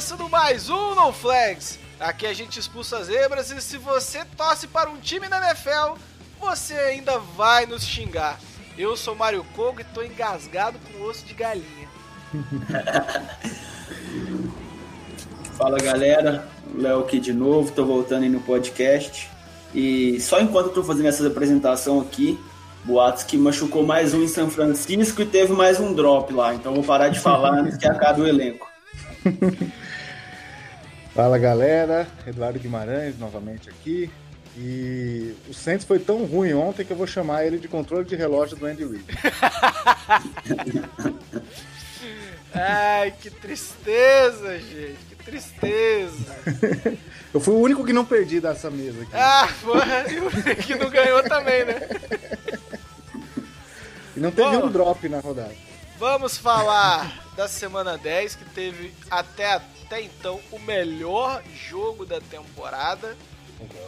Começando mais um No Flags. Aqui a gente expulsa as zebras e se você torce para um time na NFL, você ainda vai nos xingar. Eu sou Mário Kogo e tô engasgado com osso de galinha. Fala galera, Léo aqui de novo, tô voltando aí no podcast. E só enquanto eu tô fazendo essa apresentação aqui, boatos que machucou mais um em São Francisco e teve mais um drop lá. Então vou parar de falar antes que acabe o elenco. Fala galera, Eduardo Guimarães novamente aqui. E o Saints foi tão ruim ontem que eu vou chamar ele de controle de relógio do Andy Reid. Ai, que tristeza, gente, que tristeza. Eu fui o único que não perdi dessa mesa aqui. Ah, porra, e o que não ganhou também, né? E não teve Bom. um drop na rodada. Vamos falar da semana 10, que teve até, até então o melhor jogo da temporada.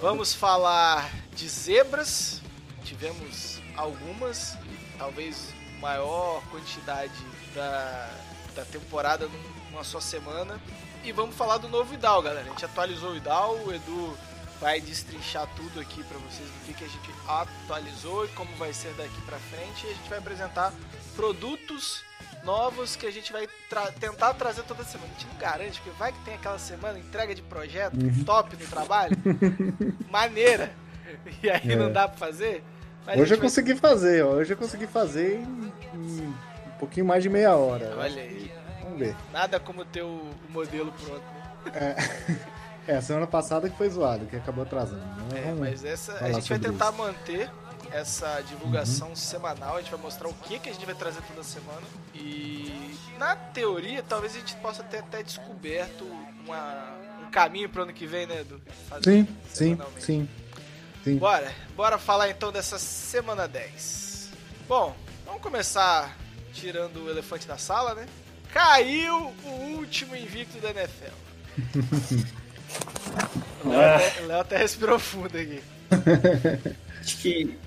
Vamos falar de zebras. Tivemos algumas, talvez maior quantidade da, da temporada num- numa só semana. E vamos falar do novo IDAL, galera. A gente atualizou o IDAL, o Edu vai destrinchar tudo aqui pra vocês do que, que a gente atualizou e como vai ser daqui pra frente. E a gente vai apresentar produtos novos que a gente vai tra- tentar trazer toda semana. A gente não garante, porque vai que tem aquela semana entrega de projeto top no trabalho, maneira, e aí É. não dá pra fazer. Hoje eu vai- consegui fazer, ó. Hoje eu consegui fazer em, em um pouquinho mais de meia hora. Olha aí, Vamos ver. nada como ter o, modelo pronto. né? É, a semana passada que foi zoado, que acabou atrasando. né? É, mas essa a gente vai tentar isso. manter essa divulgação semanal, a gente vai mostrar o que, que a gente vai trazer toda semana. E na teoria, talvez a gente possa ter até descoberto uma- um caminho pro ano que vem, né, Edu? Fazer Sim, sim, semanalmente. sim. sim. Bora, bora falar então dessa semana 10. Bom, vamos começar tirando o elefante da sala, né? Caiu o último invicto da NFL. O Léo até- o Léo até respirou fundo aqui. Acho que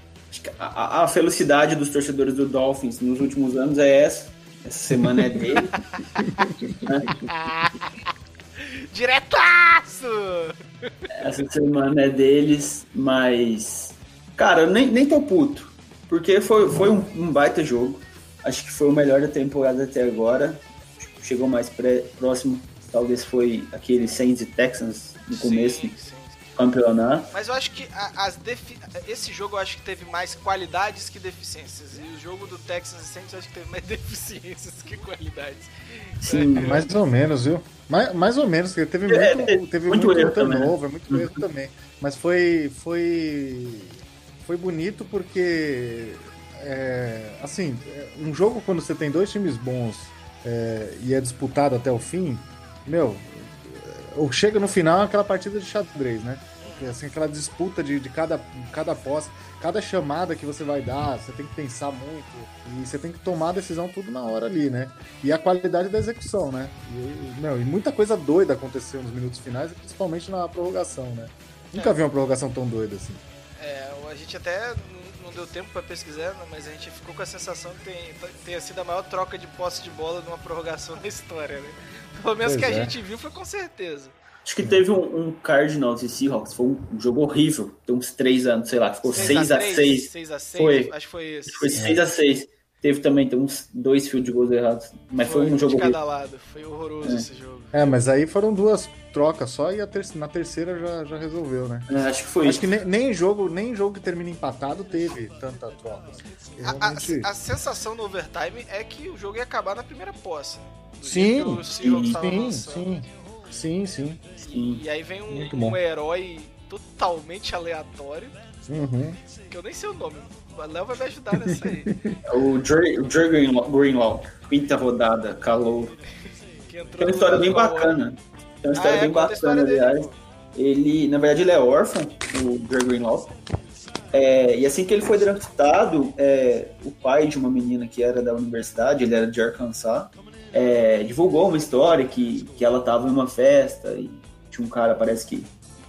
a- a, felicidade dos torcedores do Dolphins nos últimos anos é essa. Essa semana é dele. Diretaço! Essa semana é deles, mas. Cara, eu nem, nem tô puto. Porque foi, foi um, um baita jogo. Acho que foi o melhor da temporada até agora. Chegou mais pré- próximo. Talvez foi aquele Saints e Texans no começo Sim, sim. Campeonato. Mas eu acho que as defi- esse jogo eu acho que teve mais qualidades que deficiências. E o jogo do Texans e Saints eu acho que teve mais deficiências que qualidades. Sim, Mais ou menos, viu? Mais, mais ou menos, porque teve É, muito, teve teve muito muito, erro também, né? turnover, muito erro também. Mas foi, foi, foi bonito porque, é, assim, é, um jogo quando você tem dois times bons é, e é disputado até o fim, meu, chega no final é aquela partida de xadrez, né? Porque, Assim, aquela disputa de, de cada, cada posse, cada chamada que você vai dar, você tem que pensar muito e você tem que tomar a decisão tudo na hora ali, né? E a qualidade da execução, né? E, meu, e muita coisa doida aconteceu nos minutos finais, principalmente na prorrogação, né? Nunca É. vi uma prorrogação tão doida assim. É, a gente até não- não deu tempo pra pesquisar, né, mas a gente ficou com a sensação que tem, tenha sido a maior troca de posse de bola numa prorrogação na história, né? Pelo menos Pois que a é. gente viu foi com certeza. Acho que teve um, um Cardinals e Seahawks. Foi um, um jogo horrível. Tem uns três anos, sei lá. Ficou 6 a 6 6 a 6 Foi. acho que foi esse. Foi 6 a 6 Teve também tem uns dois field goals errados. Mas foi, um de jogo cada horrível. lado. Foi horroroso É. esse jogo. É, mas aí foram duas trocas só e a ter- na terceira já, já resolveu, né? É, acho que foi Acho isso. que nem, nem jogo, nem jogo que termina empatado teve tanta troca. A, a- Realmente- a sensação no overtime é que o jogo ia acabar na primeira posse. Sim, sim, Sim, sim. Sim, sim. Sim. E aí vem um, um herói totalmente aleatório, Uhum. que eu nem sei o nome. O Léo vai me ajudar nessa aí. O Dre, o Dre Greenlaw, Greenlaw, quinta rodada, calor. Que entrou Tem uma história bem bacana. Tem uma Ah, história é? bem bacana, aliás. Ele, na verdade, ele é órfão, o Dre Greenlaw. É, e assim que ele foi draftado, é, o pai de uma menina que era da universidade, ele era de Arkansas, é, divulgou uma história que, que ela estava em uma festa e tinha um cara, parece que,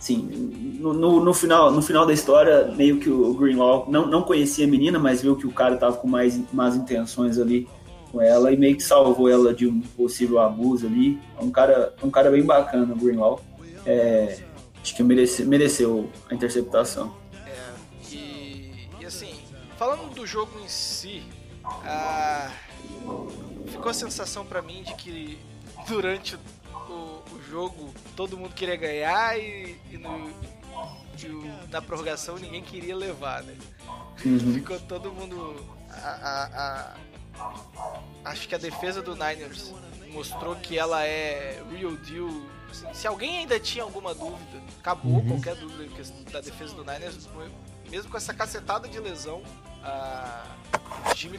sim, no, no, no final, no final da história, meio que o Greenlaw não, não conhecia a menina, mas viu que o cara estava com mais más intenções ali com ela e meio que salvou ela de um possível abuso ali. É um cara, um cara bem bacana, o Greenlaw. É, acho que merece, mereceu a interceptação. É, e, e assim, falando do jogo em si, ah, ficou a sensação pra mim de que durante jogo todo mundo queria ganhar e, e no- e o- na prorrogação ninguém queria levar, né? Uhum. Ficou todo mundo. a- a- a- acho que a defesa do Niners mostrou que ela é real deal. Assim, se alguém ainda tinha alguma dúvida, acabou qualquer dúvida da defesa do Niners. Mesmo com essa cacetada de lesão, o time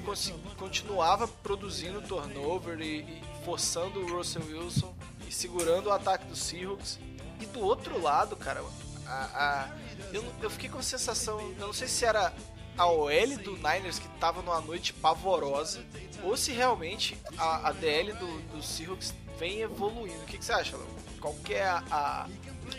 continuava produzindo turnover e, e forçando o Russell Wilson e segurando o ataque dos Seahawks. E do outro lado, cara, a- a- eu, eu fiquei com a sensação, eu não sei se era a OL do Niners que tava numa noite pavorosa, ou se realmente a, a DL do, do Seahawks vem evoluindo. O que, que você acha, Léo? Qual é a,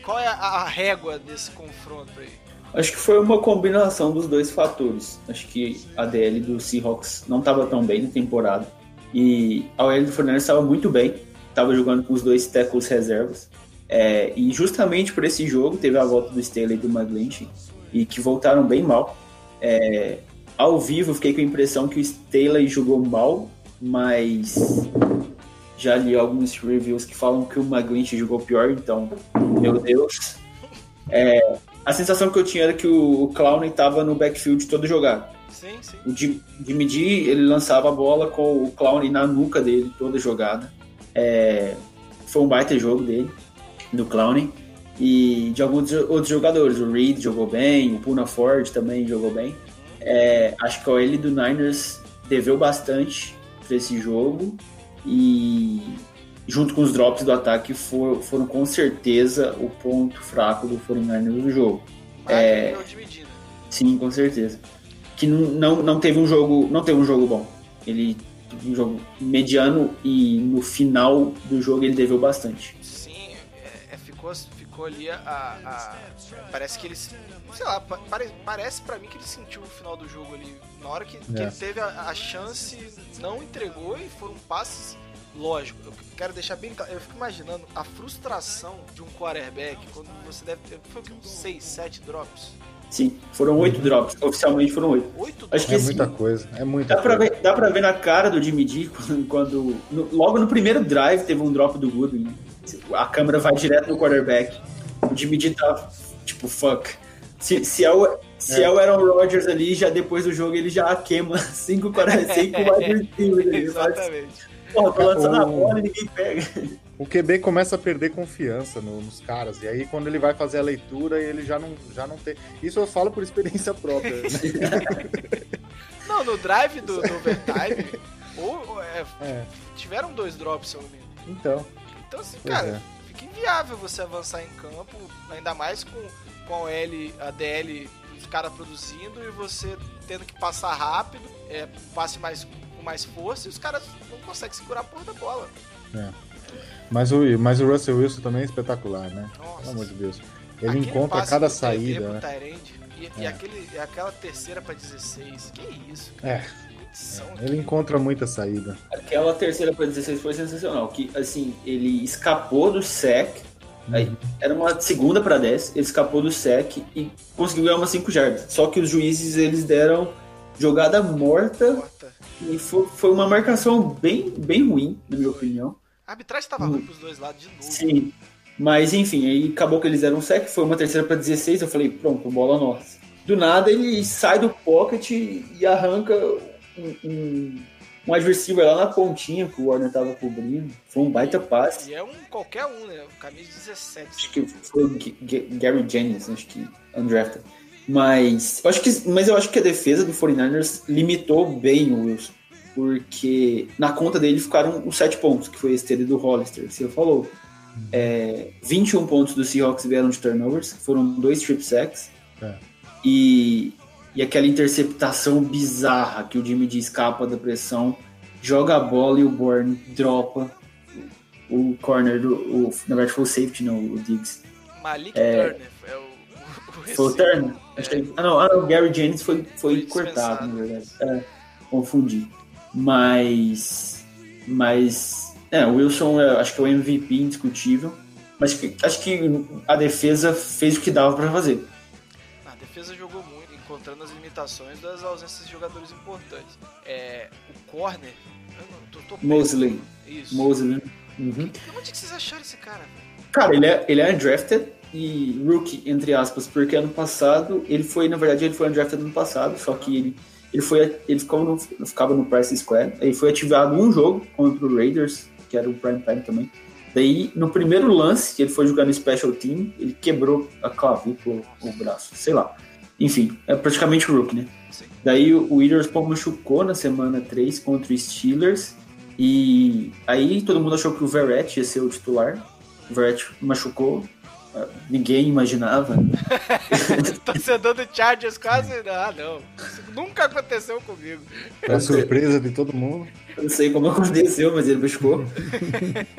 qual é a, a régua desse confronto aí? Acho que foi uma combinação dos dois fatores. Acho que a DL do Seahawks não estava tão bem na temporada. E a OL do Fernandes estava muito bem. Estava jogando com os dois tackles reservas. É, e justamente por esse jogo teve a volta do Staley e do McGlinchey. E que voltaram bem mal. É, ao vivo fiquei com a impressão que o Staley jogou mal. Mas já li alguns reviews que falam que o McGlinchey jogou pior. Então, meu Deus. A sensação que eu tinha era que o, o Clown estava no backfield todo jogado. Sim, sim. O Jim- Jimmy G, ele lançava a bola com o Clown na nuca dele toda jogada. É, foi um baita jogo dele, do Clown. E de alguns outros jogadores. O Reed jogou bem, o Puna Ford também jogou bem. É, acho que a OL do Niners deveu bastante para esse jogo. E junto com os drops do ataque for- foram com certeza o ponto fraco do 49ers do jogo. É. Sim, com certeza. Que não, não, não teve um jogo, não teve um jogo bom. Ele um jogo mediano e no final do jogo ele deveu bastante. Sim, é, é, ficou, ficou ali a, a- Parece que ele. se- Sei lá, pa- pare, parece pra mim que ele sentiu o final do jogo ali. Na hora que, que É. ele teve a, a chance, não entregou e foram passes. Lógico, eu quero deixar bem claro. Eu fico imaginando a frustração de um quarterback quando você deve ter. Foi o que? Uns 6, 7 drops? Sim, foram oito drops. Oficialmente foram oito. 8 Acho que É assim, muita coisa, é muita Dá pra, coisa. ver, dá pra ver na cara do Jimmy G quando, quando- no- logo no primeiro drive teve um drop do Goodwin. A câmera vai direto no quarterback. O Jimmy G tá tipo, fuck. Se, se, é, o, se é. o Aaron Rodgers ali, já depois do jogo ele já queima cinco, quare- cinco wide receivers ali. Exatamente. Porra, tô lançando a bola e ninguém pega. O QB começa a perder confiança no- nos caras. E aí, quando ele vai fazer a leitura, ele já não, já não tem. Isso eu falo por experiência própria. né? Não, no drive do, do overtime, ou, ou, é, É, tiveram dois drops, se eu não me engano. então. Então, assim, cara, é. fica inviável você avançar em campo, ainda mais com, com a, L, a DL, os caras produzindo e você tendo que passar rápido, é, passe mais, com mais força, e os caras não conseguem segurar a porra da bola. Mas o, mas o Russell Wilson também é espetacular, né? Nossa. Pelo amor de Deus. Ele Aquele encontra cada saída, né? Tyrande, e, e É. aquele, aquela terceira pra 16. Que isso, É, cara. Condição ele encontra muita saída. Aquela terceira para 16 foi sensacional. Que assim, ele escapou do sec. Aí, era uma segunda para 10, ele escapou do sec e conseguiu ganhar umas 5 jardas. Só que os juízes eles deram jogada morta Corta. E foi, foi uma marcação bem, bem ruim, na minha opinião. A arbitragem tava ruim pros dois lados de novo. Sim. Mas enfim, aí acabou que eles deram um sec, foi uma terceira para 16, eu falei, pronto, bola nossa. Do nada ele sai do pocket e arranca um, um, um adversário lá na pontinha que o Warner tava cobrindo. Foi um baita passe. E é um qualquer um, né? O camisa 17. Acho que foi o G- G- Gary Jennings, acho que undrafted. Mas acho que, mas eu acho que a defesa do 49ers limitou bem o Wilson. Porque na conta dele ficaram os 7 pontos, que foi esse TD do Hollister, que você falou. É, 21 pontos do Seahawks vieram de turnovers, foram dois strip sacks. É. E, e aquela interceptação bizarra que o Jimmy D escapa da pressão, joga a bola e o Bourne dropa o corner do. O, na verdade foi o safety, não, o Diggs. Malik Turner é o, o, Foi o. Turner? Achei- Ah, não, ah, o Gary Jennings foi, foi, Foi cortado, na verdade. É, confundi. Mas. Mas. É, o Wilson é, acho que é o MVP indiscutível. Mas que- acho que a defesa fez o que dava pra fazer. A defesa jogou muito, encontrando as limitações das ausências de jogadores importantes. É, o corner. Eu não, tô, tô preso. Mosley. Isso. Mosley. Uhum. Onde que vocês acharam esse cara? Cara, ele é, ele é undrafted e rookie, entre aspas, porque ano passado, ele foi, na verdade, ele foi undrafted ano passado, só que ele, ele foi, ele ficava no, ficava no Price Square, ele foi ativado um jogo contra o Raiders, que era o prime time também. Daí, no primeiro lance, que ele foi jogar no Special Team, ele quebrou a clavícula, o braço, sei lá. Enfim, é praticamente rookie, né? Sim. Daí o Witherspoon machucou na semana 3 contra o Steelers. E aí todo mundo achou que o Verrett ia ser o titular. O Verrett machucou. Ninguém imaginava. Torcedor do Chargers quase. Ah, não. Isso nunca aconteceu comigo. Pra surpresa de todo mundo. Eu não sei como aconteceu, mas ele machucou.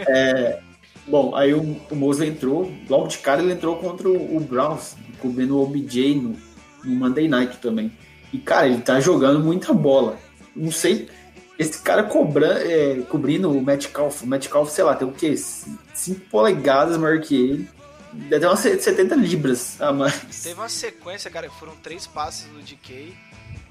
É, bom, aí o, o Mosley entrou. Logo de cara ele entrou contra o, o Browns, cobrindo o OBJ no, no Monday Night também. E, cara, ele tá jogando muita bola. Não sei. Esse cara cobra, é, cobrindo o Metcalf. O Metcalf, sei lá, tem o quê? 5 polegadas maior que ele. Deve ter umas 70 libras a mais. Teve uma sequência, cara, que foram três passes no DK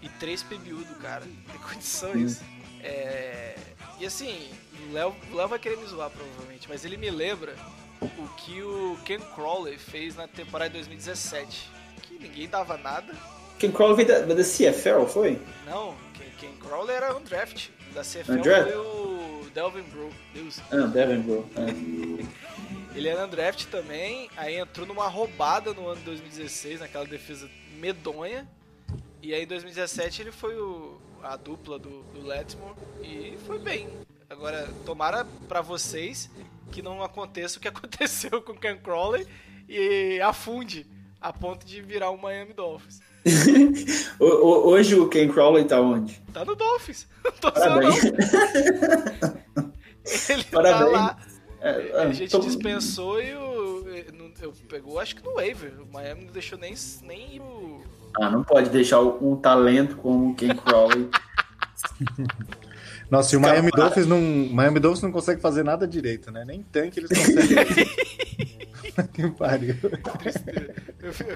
e três PBU do cara. Tem condição Hum. É... E assim, o Léo, Léo vai querer me zoar provavelmente, mas ele me lembra o que o Ken Crawley fez na temporada de 2017. Que ninguém dava nada. Quem Crawl veio da, da CFL, foi? Não, Ken, Ken Crawley era um draft. Da CFL Undraft? foi o Delvin Bro. Deus. Ah, Devin, bro. É. Ele era undraft também, aí entrou numa roubada no ano de 2016, naquela defesa medonha. E aí em 2017 ele foi o- a dupla do, do Letmore e foi bem. Agora, tomara pra vocês que não aconteça o que aconteceu com o Ken Crawley e afunde a ponto de virar o Miami Dolphins. Hoje o Ken Crowley tá onde? Tá no Dolphins. Não tô Parabéns. não. Ele tá Parabéns. lá. É, A gente tô- dispensou e o. Eu pegou, acho que no waiver. O Miami não deixou nem, nem o. Ah, não pode deixar um talento como o Ken Crowley. Nossa, e o Miami. Dolphins não, Miami Dolphins não consegue fazer nada direito, né? Nem tanque eles conseguem. que pariu.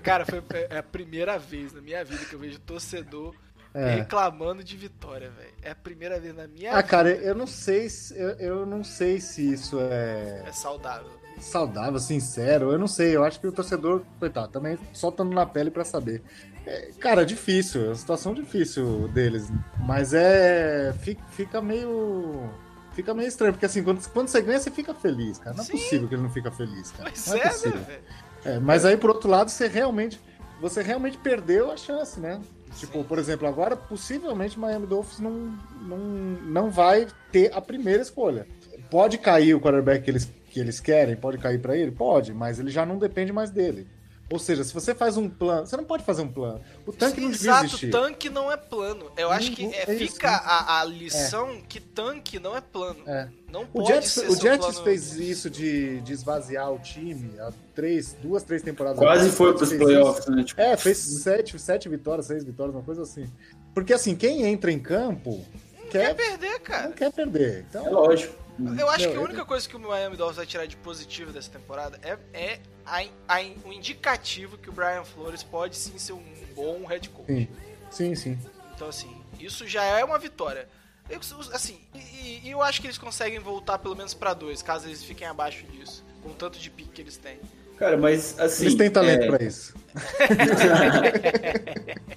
Cara, foi é a primeira vez na minha vida que eu vejo torcedor É. reclamando de vitória, velho. É a primeira vez na minha Ah, vida. cara, eu não sei se eu, eu não sei se isso é É saudável. saudável, sincero. Eu não sei. Eu acho que o torcedor, coitado, também só estando na pele pra saber. É, cara, difícil, é uma situação difícil deles. Mas é. fi- Fica meio. Fica meio estranho, porque assim, quando, quando você ganha, você fica feliz, cara. Não é Sim. possível que ele não fica feliz, cara. Pois não é, possível. né, velho? É, mas aí, por outro lado, você realmente, você realmente perdeu a chance, né? Tipo, Sim. por exemplo, agora possivelmente Miami Dolphins não, não, não vai ter a primeira escolha. Pode cair o quarterback que eles, que eles querem, pode cair pra ele? Pode, mas ele já não depende mais dele. Ou seja, se você faz um plano, você não pode fazer um plano. O tanque não devia Exato, existir. tanque não é plano. Eu acho que Não- é, é fica né? a, a lição que tanque não é plano. É. Não O pode Jets, ser o Jets plano. fez isso de, de esvaziar o time há três, duas, três temporadas Quase atrás. foi O Jets pros fez isso. playoffs, né? Tipo, É, fez sete, sete vitórias, seis vitórias, uma coisa assim. Porque assim, quem entra em campo Quer quer, perder, cara. não quer perder. Então, é lógico. Eu acho que a única coisa que o Miami Dolphins vai tirar de positivo dessa temporada é, é a, a, o indicativo que o Brian Flores pode sim ser um bom head coach. Sim, sim, sim. Então, assim, isso já é uma vitória. Eu, assim, e, e eu acho que eles conseguem voltar pelo menos pra dois, caso eles fiquem abaixo disso, com o tanto de pique que eles têm. Cara, mas assim. Eles têm talento é, pra isso.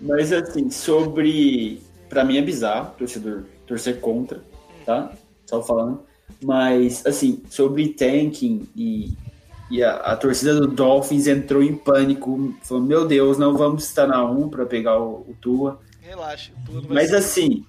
Mas assim, sobre. Pra mim é bizarro, torcedor torcer contra, tá? Só falando. Mas, assim, sobre tanking e, e a, a torcida do Dolphins entrou em pânico. Falou, meu Deus, não vamos estar na 1 pra pegar o, o Tua. Relaxa, vai Mas ser- assim,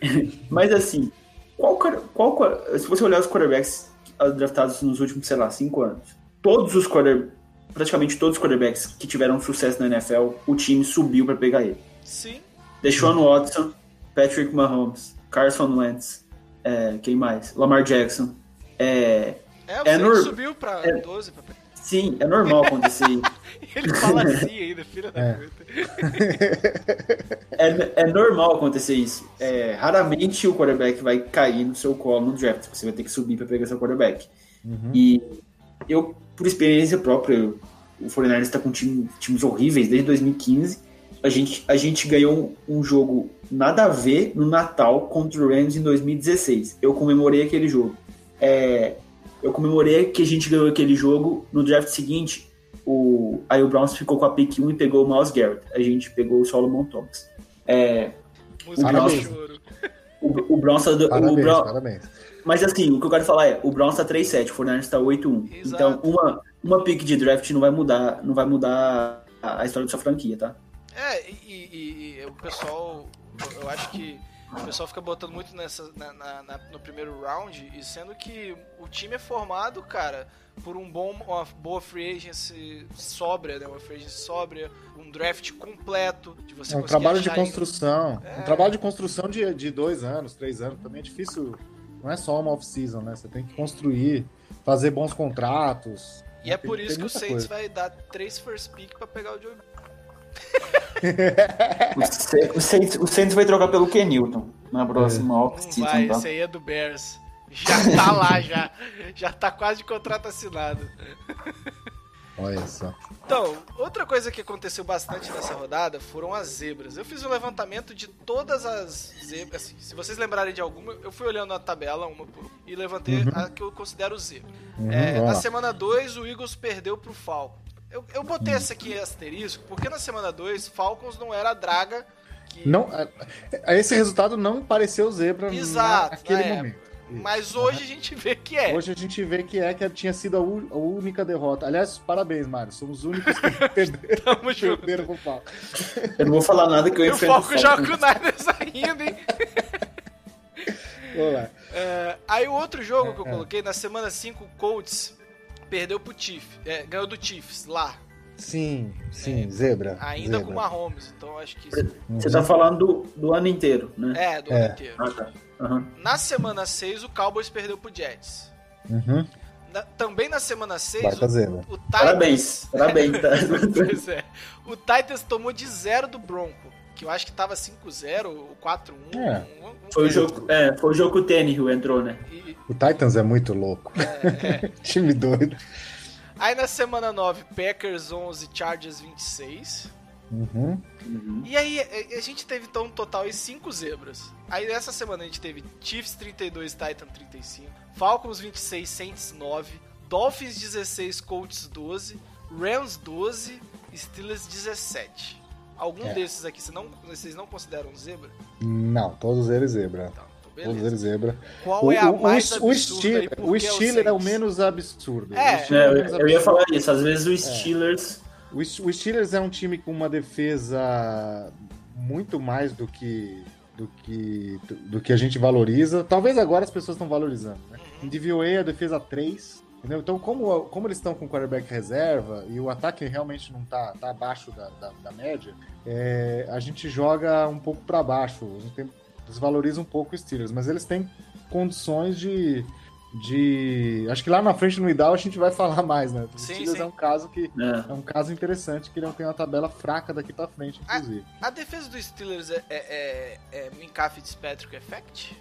mas assim, qual, qual, se você olhar os quarterbacks draftados nos últimos, sei lá, cinco anos, todos os quarter, praticamente todos os quarterbacks que tiveram sucesso na NFL, o time subiu para pegar ele. Sim, Deshaun Watson, Patrick Mahomes, Carson Wentz, é, quem mais? Lamar Jackson. É, é, o É Saints nor- subiu pra é- 12. Pra... sim, é normal acontecer. Ele fala assim ainda, filha da É. puta. É, é normal acontecer isso. É, raramente o quarterback vai cair no seu colo no draft. Você vai ter que subir para pegar seu quarterback. E eu, por experiência própria, o 49ers está com time- times horríveis desde 2015. A gente, a gente ganhou um, um jogo nada a ver no Natal contra o Rams em 2016. Eu comemorei aquele jogo. É, eu comemorei que a gente ganhou aquele jogo no draft seguinte. O, aí o Browns ficou com a pick 1 e pegou o Miles Garrett. A gente pegou o Solomon Thomas. É, Música Parabéns. choro. o, o Browns tá do- o Parabéns, Brown- parabéns. mas assim, o que eu quero falar é, o Browns tá 3-7, o 49ers tá 8-1. Exato. Então, uma, uma pick de draft não vai mudar, não vai mudar a, a história da sua franquia, tá? É, e, e- e o pessoal, eu acho que o pessoal fica botando muito nessa, na- na- na- no primeiro round, e sendo que o time é formado, cara, por um bom, uma boa free agency sóbria, né? Uma free agency sóbria, um draft completo, de você É um trabalho de construção. É. Um trabalho de construção de, de dois anos, três anos. Também é difícil. Não é só uma off-season, né? Você tem que construir, fazer bons contratos. E é por isso que o Saints coisa. vai dar três first pick pra pegar o Joe O, Sa- o Saints, o Saints vai trocar pelo Kenilton na próxima Não off-season, vai, tá? esse aí é do Bears. Já tá lá, já. Já tá quase de contrato assinado. Olha só. Então, outra coisa que aconteceu bastante nessa rodada foram as zebras. Eu fiz um levantamento de todas as zebras. Assim, se vocês lembrarem de alguma, eu fui olhando a tabela uma por uma e levantei a que eu considero zebra. Uhum, É, na semana 2, o Eagles perdeu pro Falcons. Eu, eu botei essa aqui em asterisco porque na semana 2, Falcons não era a draga que. Não, é- é- esse resultado não pareceu zebra Exato, naquele é. momento. Isso. Mas hoje a gente vê que é. Hoje a gente vê que é que tinha sido a, a única derrota. Aliás, parabéns, Mário. Somos os únicos que perderam, Tamo junto. perderam pro pau. Eu não vou falar nada que eu E o enfrento Falcons o joga com o. Niners ainda, hein? Vamos lá. É, aí o outro jogo que eu É. coloquei, na semana 5, o Colts perdeu pro Chiefs. É, ganhou do Chiefs, lá. Sim, sim, zebra. Ainda zebra. com o Mahomes. Então acho que isso... Você tá falando do, do ano inteiro, né? É, do É. ano inteiro. Ah, tá. Aham. Na semana 6, o Cowboys perdeu pro Jets. Uhum. Na- também na semana 6, Baita zebra. o, o Titans... Parabéns, parabéns. Tá? pois é. O Titans tomou de zero do Bronco. Que eu acho que tava 5-0 ou 4-1. É. um- um- Foi o um- jogo, é, foi o jogo que o Tannehill entrou, né? E- O Titans é muito louco. é. Time doido. Aí na semana 9, Packers 11, Chargers 26. Uhum. E aí, a- a gente teve então um total de 5 zebras. Aí essa semana a gente teve Chiefs 32, Titan 35, Falcons 26, Saints 9, Dolphins 16, Colts 12, Rams 12, Steelers 17. Algum É. desses aqui você não, vocês não consideram zebra? Não, todos eles zebra. Tá, então Todos eles zebra. Qual O, é a o- mais o, o absurda Steeler, por o que Steeler é o menos absurdo. É. É, é eu, menos eu ia absurdo. falar isso. Às vezes o Steelers. O o Steelers é um time com uma defesa muito mais do que do que do, do que a gente valoriza. Talvez agora as pessoas estão valorizando. Né? Em DVOA a defesa 3. Entendeu? Então, como, como eles estão com quarterback reserva e o ataque realmente não tá, tá abaixo da, da, da média, é, a gente joga um pouco para baixo. A tem- desvaloriza um pouco os Steelers, mas eles têm condições de, de. Acho que lá na frente no Idal a gente vai falar mais, né? O Sim, Steelers sim. é um caso que né? é um caso interessante que não tem uma tabela fraca daqui pra frente, inclusive. A defesa dos Steelers é, é, é, é Minka Fitzpatrick Effect?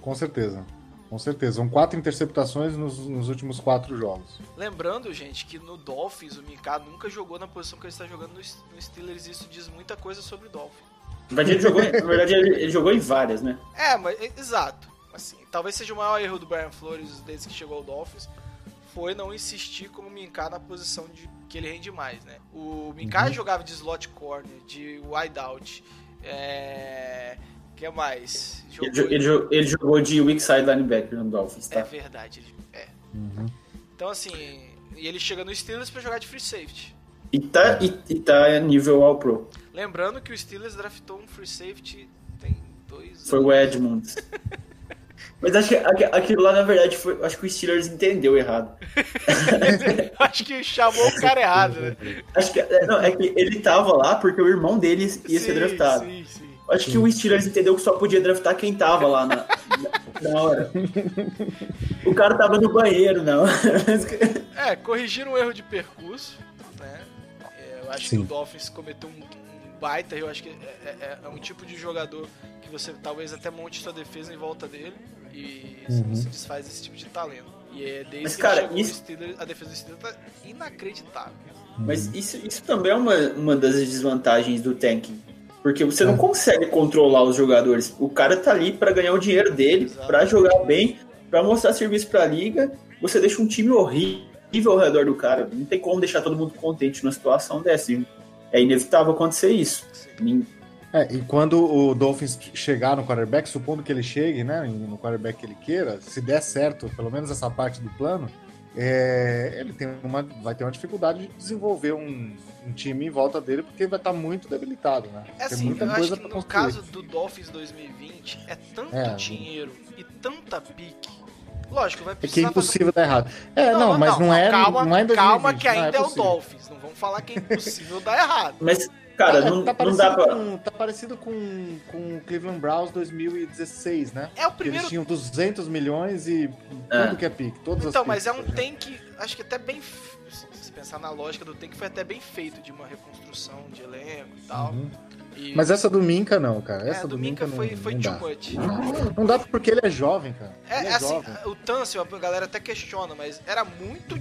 Com certeza. Com certeza. São quatro interceptações nos, nos últimos quatro jogos. Lembrando, gente, que no Dolphins o Minka nunca jogou na posição que ele está jogando no, Steelers. Isso diz muita coisa sobre o Dolphins. Na verdade, ele jogou, em- na verdade, ele, ele jogou em várias, né? É, mas exato. Assim, talvez seja o maior erro do Brian Flores desde que chegou ao Dolphins foi não insistir como Minká na posição de que ele rende mais, né? O Minká jogava de slot corner, de wideout, é... que mais? Ele, jo- ele jo- ele jogou de weak side linebacker no Dolphins, É tá? verdade, ele... é. Então assim, e ele chega no Steelers pra jogar de free safety. E tá, e, e tá nível All Pro. Lembrando que o Steelers draftou um free safety tem dois Foi o Edmonds. Mas acho que aqu- aquilo lá, na verdade, foi, acho que o Steelers entendeu errado. Acho que chamou o cara errado, né? Acho que, é, não, é que ele tava lá porque o irmão dele ia ser Sim, draftado. Sim, sim. Acho que o Steelers entendeu que só podia draftar quem tava lá na, na, hora. O cara tava no banheiro, não. É, corrigiram um erro de percurso, né? É, eu acho Sim. que o Dolphins cometeu um, um baita, eu acho que é, é- é um tipo de jogador que você talvez até monte sua defesa em volta dele e Uhum. se desfaz desse tipo de talento. E é desde Mas, cara, isso- Steelers, a defesa do Steelers tá inacreditável. Mas isso, isso também é uma, uma das desvantagens do tanking. Porque você É. não consegue controlar os jogadores. O cara tá ali pra ganhar o dinheiro dele, pra jogar bem, pra mostrar serviço pra liga. Você deixa um time horrível ao redor do cara. Não tem como deixar todo mundo contente numa situação dessa. É inevitável acontecer isso. É, e quando o Dolphins chegar no quarterback, supondo que ele chegue, né, no quarterback que ele queira, se der certo, pelo menos essa parte do plano, é, ele tem uma, vai ter uma dificuldade de desenvolver um, um time em volta dele, porque vai estar muito debilitado, né? É Tem assim, muita eu acho coisa que pra no construir. caso do Dolphins 2020 é tanto É. dinheiro e tanta pique. Lógico, vai É que é precisar fazer impossível dar errado. É, não, mas não, é, calma, não é em 2020. calma que não, ainda é, o possível. Dolphins. Não vamos falar que é impossível dar errado. Mas, cara, É, não, tá, não parecido dá pra. com, tá parecido com, com o Cleveland Browns 2016, né? É o primeiro Eles tinham 200 milhões e É. tudo que é pique. Todas Então, as mas é um né? tank, acho que até bem. Se pensar na lógica do tank, foi até bem feito de uma reconstrução de elenco e tal. Uhum. E- Mas essa do Minca não, cara. é, Essa do do Minka Minca foi, não, foi não too dá. much. Não dá porque ele é jovem, cara. É, é assim, jovem. o Tansel, a galera até questiona, mas era muito,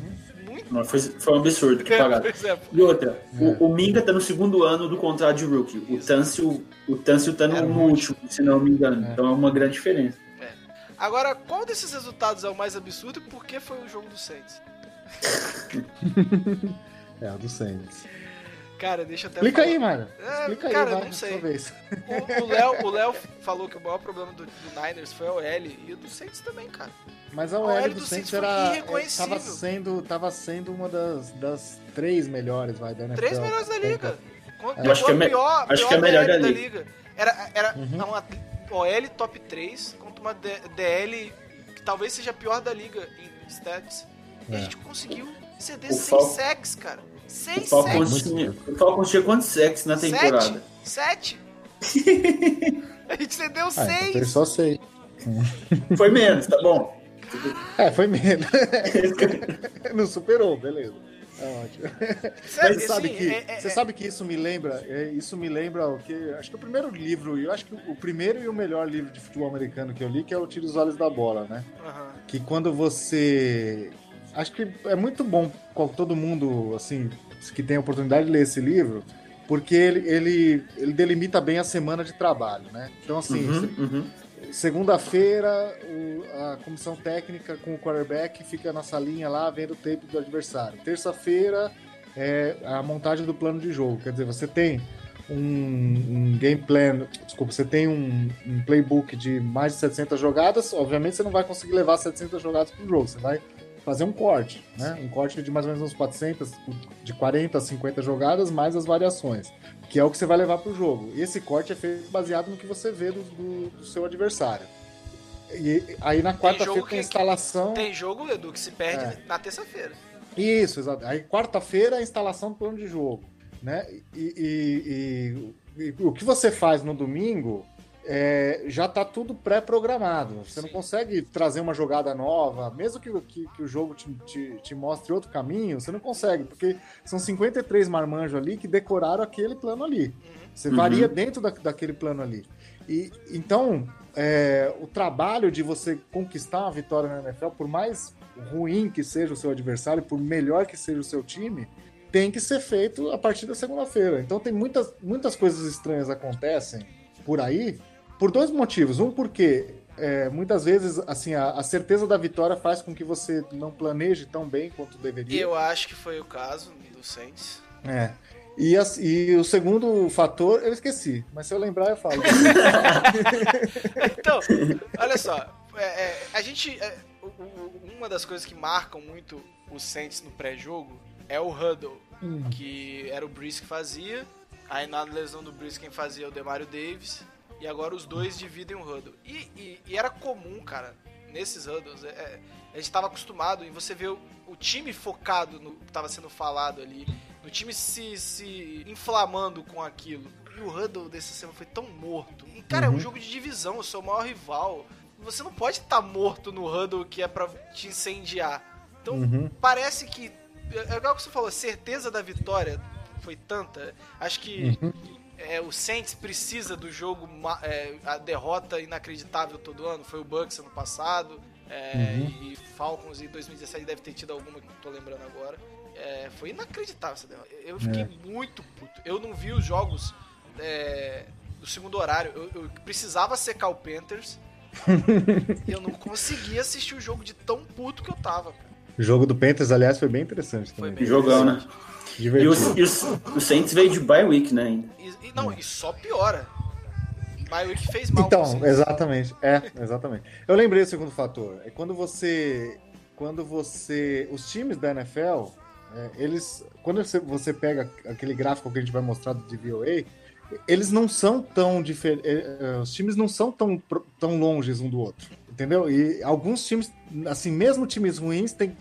muito. Não, foi, foi um absurdo que É, pagaram. E outra, É. o, o Minga tá no segundo ano do contrato de rookie. O Tâncio, o Tâncio tá no, Era no muito. último, se não me engano. É. Então é uma grande diferença. Agora, qual desses resultados é o mais absurdo e por que foi o jogo do Saints? É, o do Saints. Cara, deixa eu até Explica falar. aí, mano. É, Explica aí, cara, vai, não sua sei. O- O Léo o Léo falou que o maior problema do, do Niners foi a OL e o do Saints também, cara. Mas a A OL OL do, do Saints era, é, tava sendo, tava sendo uma das, das três melhores, vai, da NFL. Três melhores da liga. Quando Eu acho que é a me- pior, acho pior que é melhor DL da da liga. liga. Era, era Uhum. uma OL top 3 contra uma D- DL que talvez seja a pior da liga em stats. E a É. gente conseguiu ceder O 6 Fal- sacks, cara. O 6 Falcons, sacks. o Falcons tinha quantos sacks na temporada? 7? a gente cedeu Ah, então foi 6. só sei. Foi menos, tá bom. É, foi menos. Não superou, beleza. É ótimo. Sério, Você sabe, assim, que, é- é- você sabe que isso me lembra, é, isso me lembra o que, acho que o primeiro livro, eu acho que o primeiro e o melhor livro de futebol americano que eu li, que é o Tiro os Olhos da Bola, né? Aham. Que quando você, acho que é muito bom todo mundo, assim, que tem a oportunidade de ler esse livro, porque ele, ele, ele delimita bem a semana de trabalho, né? Então, assim, Uhum, uhum. Segunda-feira, a comissão técnica com o quarterback fica na salinha lá vendo o tape do adversário. Terça-feira é a montagem do plano de jogo. Quer dizer, você tem um, um game plan, desculpa, você tem um, um playbook de mais de 700 jogadas. Obviamente, você não vai conseguir levar 700 jogadas para o jogo. Você vai fazer um corte, né? Um corte de mais ou menos uns 400, de 40 a 50 jogadas, mais as variações que é o que você vai levar para o jogo. E esse corte é feito baseado no que você vê do, do- do seu adversário. E aí na quarta-feira tem a instalação. Tem jogo, Edu, que se perde É. na terça-feira. Isso, exato. Aí quarta-feira é a instalação do plano de jogo. Né? E, e- e- e o que você faz no domingo é, já está tudo pré-programado. Você não Sim. consegue trazer uma jogada nova, mesmo que, que- que o jogo te, te- te mostre outro caminho, você não consegue, porque são 53 marmanjos ali que decoraram aquele plano ali. Você Uhum. varia dentro da- daquele plano ali. E então, é, o trabalho de você conquistar uma vitória na NFL, por mais ruim que seja o seu adversário, por melhor que seja o seu time, tem que ser feito a partir da segunda-feira. Então tem muitas, muitas coisas estranhas acontecem por aí, por dois motivos. Um, porque é, muitas vezes assim a, a certeza da vitória faz com que você não planeje tão bem quanto deveria. Eu acho que foi o caso do Saints. É. E, as- e o segundo fator, eu esqueci, mas se eu lembrar eu falo. Então, olha só, é, é, a gente. é, uma das coisas que marcam muito o Saints no pré-jogo é o huddle, Hum. que era o Breeze que fazia. Aí na lesão do Breeze quem fazia é o Demario Davis. E agora os dois dividem o huddle. E, e- e era comum, cara, nesses huddles, é, é, a gente tava acostumado em você ver o, o time focado no que tava sendo falado ali, no time se, se inflamando com aquilo. E o huddle desse semana foi tão morto. E, cara, é um jogo de divisão, o seu maior rival. Você não pode estar morto no huddle que é pra te incendiar. Então, Uhum. parece que. É igual que você falou, certeza da vitória foi tanta. Acho que é, o Saints precisa do jogo, é, a derrota inacreditável todo ano. Foi o Bucks ano passado. é, E Falcons em 2017 deve ter tido alguma que não tô lembrando agora. É, foi inacreditável essa derrota. Eu fiquei muito puto. Eu não vi os jogos é, do segundo horário. Eu, eu precisava secar o Panthers. e eu não conseguia assistir o jogo de tão puto que eu tava, cara. O jogo do Panthers, aliás, foi bem interessante Foi também. bem Jogão, né? E, os, e os- o Saints veio de bye week, né? ainda. E, e não, e só piora. Mywick fez mal. Então, exatamente. É, exatamente. Eu lembrei do segundo fator. É quando você. Quando você. Os times da NFL, é, eles. Quando você, você pega aquele gráfico que a gente vai mostrar de VOA, eles não são tão diferentes. Os times não são tão, tão longes um do outro. Entendeu? E alguns times, assim, mesmo times ruins, têm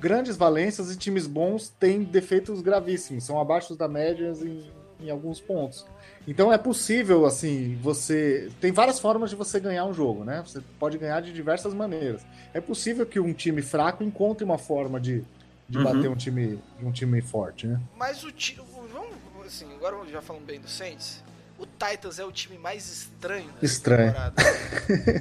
grandes valências e times bons têm defeitos gravíssimos, são abaixo da média em, em alguns pontos. Então é possível, assim, você. Tem várias formas de você ganhar um jogo, né? Você pode ganhar de diversas maneiras. É possível que um time fraco encontre uma forma de, de Uhum. bater um time, um time forte, né? Mas o time. Vamos, assim, agora já falando bem do Saints. O Titans é o time mais estranho Estranho.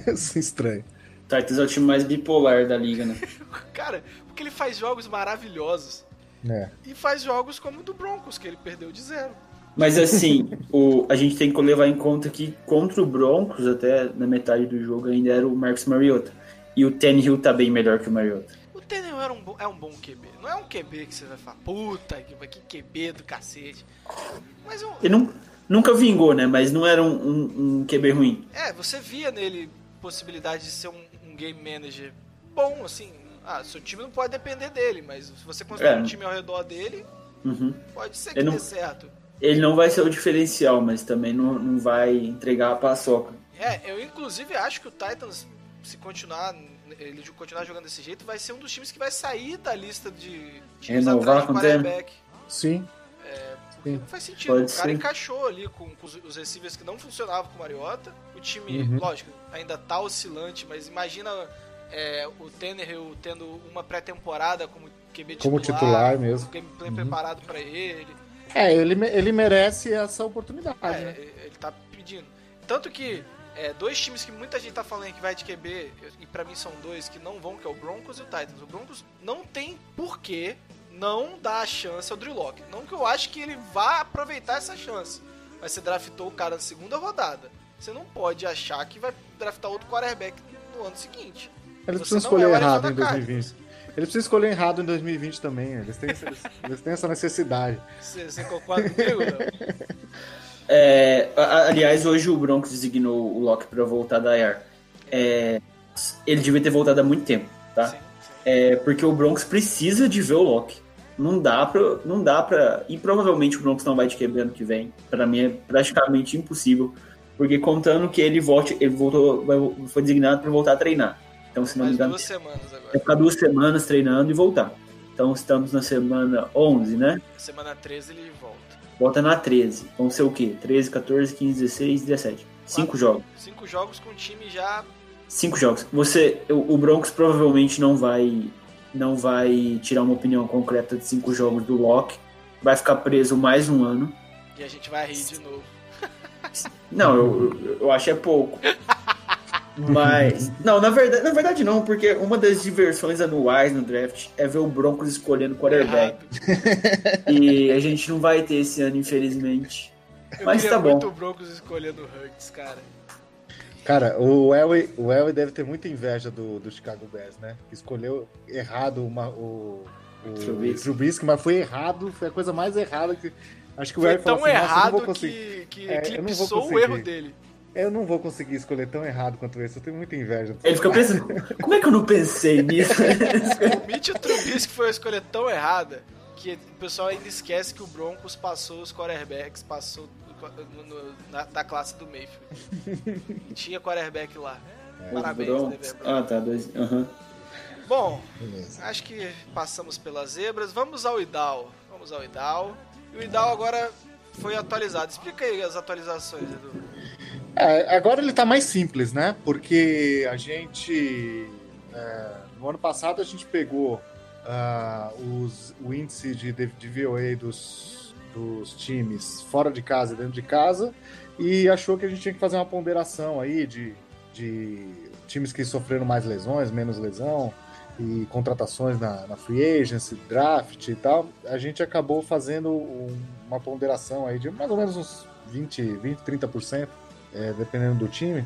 é estranho. Titans é o time mais bipolar da liga, né? Cara, porque ele faz jogos maravilhosos. É. E faz jogos como o do Broncos, que ele perdeu de zero. Mas assim, o, a gente tem que levar em conta que contra o Broncos, até na metade do jogo, ainda era o Marcus Mariota. E o Tannehill tá bem melhor que o Mariota. O Tannehill era um é um bom QB. Não é um QB que você vai falar, puta, que, que QB do cacete. Mas um, Ele não, nunca vingou, né? Mas não era um, um, um QB ruim. É, você via nele possibilidade de ser um game manager bom, assim. Ah, seu time não pode depender dele, mas se você construir É. um time ao redor dele, Uhum. pode ser que dê não- certo. Ele não vai ser o diferencial, mas também não, não vai entregar a paçoca. É, eu inclusive acho que o Titans, se continuar, ele continuar jogando desse jeito, vai ser um dos times que vai sair da lista de times Renovar atrás de com o Tannehill? quarterback. Sim. Sim. Não faz sentido. Pode o cara ser. encaixou ali com, com os, receivers que não funcionavam com o Mariota. O time, Uhum. lógico, ainda tá oscilante, mas imagina é, o Tannehill tendo uma pré-temporada como QB titular. Como titular mesmo. O gameplay Uhum. preparado pra ele. É, ele, ele merece essa oportunidade, É, né? ele tá pedindo. Tanto que é, dois times que muita gente tá falando que vai de QB, e pra mim são dois que não vão, que é o Broncos e o Titans. O Broncos não tem porquê não dar a chance ao Drew Locke. Não que eu acho que ele vá aproveitar essa chance. Mas você draftou o cara na segunda rodada. Você não pode achar que vai draftar outro quarterback no ano seguinte. Eles precisam escolher é o errado em 2020. Eles precisam escolher errado em 2020 também. Eles têm, eles, eles têm essa necessidade. Você, você concorda comigo? É, aliás, hoje o Broncos designou o Locke para voltar da IR. É, ele devia ter voltado há muito tempo, tá? Sim, sim. É, porque o Broncos precisa de ver o Locke. Não dá pra, não dá pra. E provavelmente o Broncos não vai de QB ano que vem. Pra mim é praticamente impossível. Porque contando que ele volte, ele voltou, vai- foi designado para voltar a treinar. Então, se não me Mais engano, duas semanas vai agora. ficar duas semanas treinando e voltar. Então estamos na semana 11, né? Semana 13 ele volta. Volta na 13. Vão ser o quê? 13, 14, 15, 16, 17. Cinco jogos. Cinco jogos com o time já Cinco jogos. Você, o, o Broncos provavelmente não vai, não vai tirar uma opinião concreta de cinco jogos do Locke. Vai ficar preso mais um ano. e a gente vai rir de novo. Não, eu, eu, acho é pouco. Mas. Não, na verdade, na verdade não, porque uma das diversões anuais no draft é ver o Broncos escolhendo quarterback. Errado. E a gente não vai ter esse ano, infelizmente. Eu Mas tá bom. muito o Broncos escolhendo o Hurts, cara. Cara, o Elway, o Elway deve ter muita inveja do, do Chicago Bears, né? Escolheu errado uma, o, o Trubisky. Trubisky, mas foi errado, foi a coisa mais errada que. Acho que o Foi Elway falou tão assim, "Nossa, eu não vou errado que, que É, eu não vou eclipsou o erro dele. Eu não vou conseguir escolher tão errado quanto esse, eu tenho muita inveja. Ele fica pensando, como é que eu não pensei nisso? O Mitch Trubisky foi uma escolha tão errada que o pessoal ainda esquece que o Broncos passou os quarterbacks, passou no- no- na, da classe do Mayfield. E tinha quarterback lá. Parabéns. Denver Broncos. Ah, tá. Dois. aham. Bom, Beleza. acho que passamos pelas zebras. Vamos ao Idal. Vamos ao Idal. E o Idal agora foi atualizado. Explica aí as atualizações, Edu. É, agora ele tá mais simples, né? Porque a gente. é, no ano passado a gente pegou ah, os, o índice de, de, de VOA dos, dos times fora de casa e dentro de casa e achou que a gente tinha que fazer uma ponderação aí de, de times que sofreram mais lesões, menos lesão e contratações na, na free agency, draft e tal. A gente acabou fazendo um- uma ponderação aí de mais ou menos uns 20, 20 30% é, dependendo do time.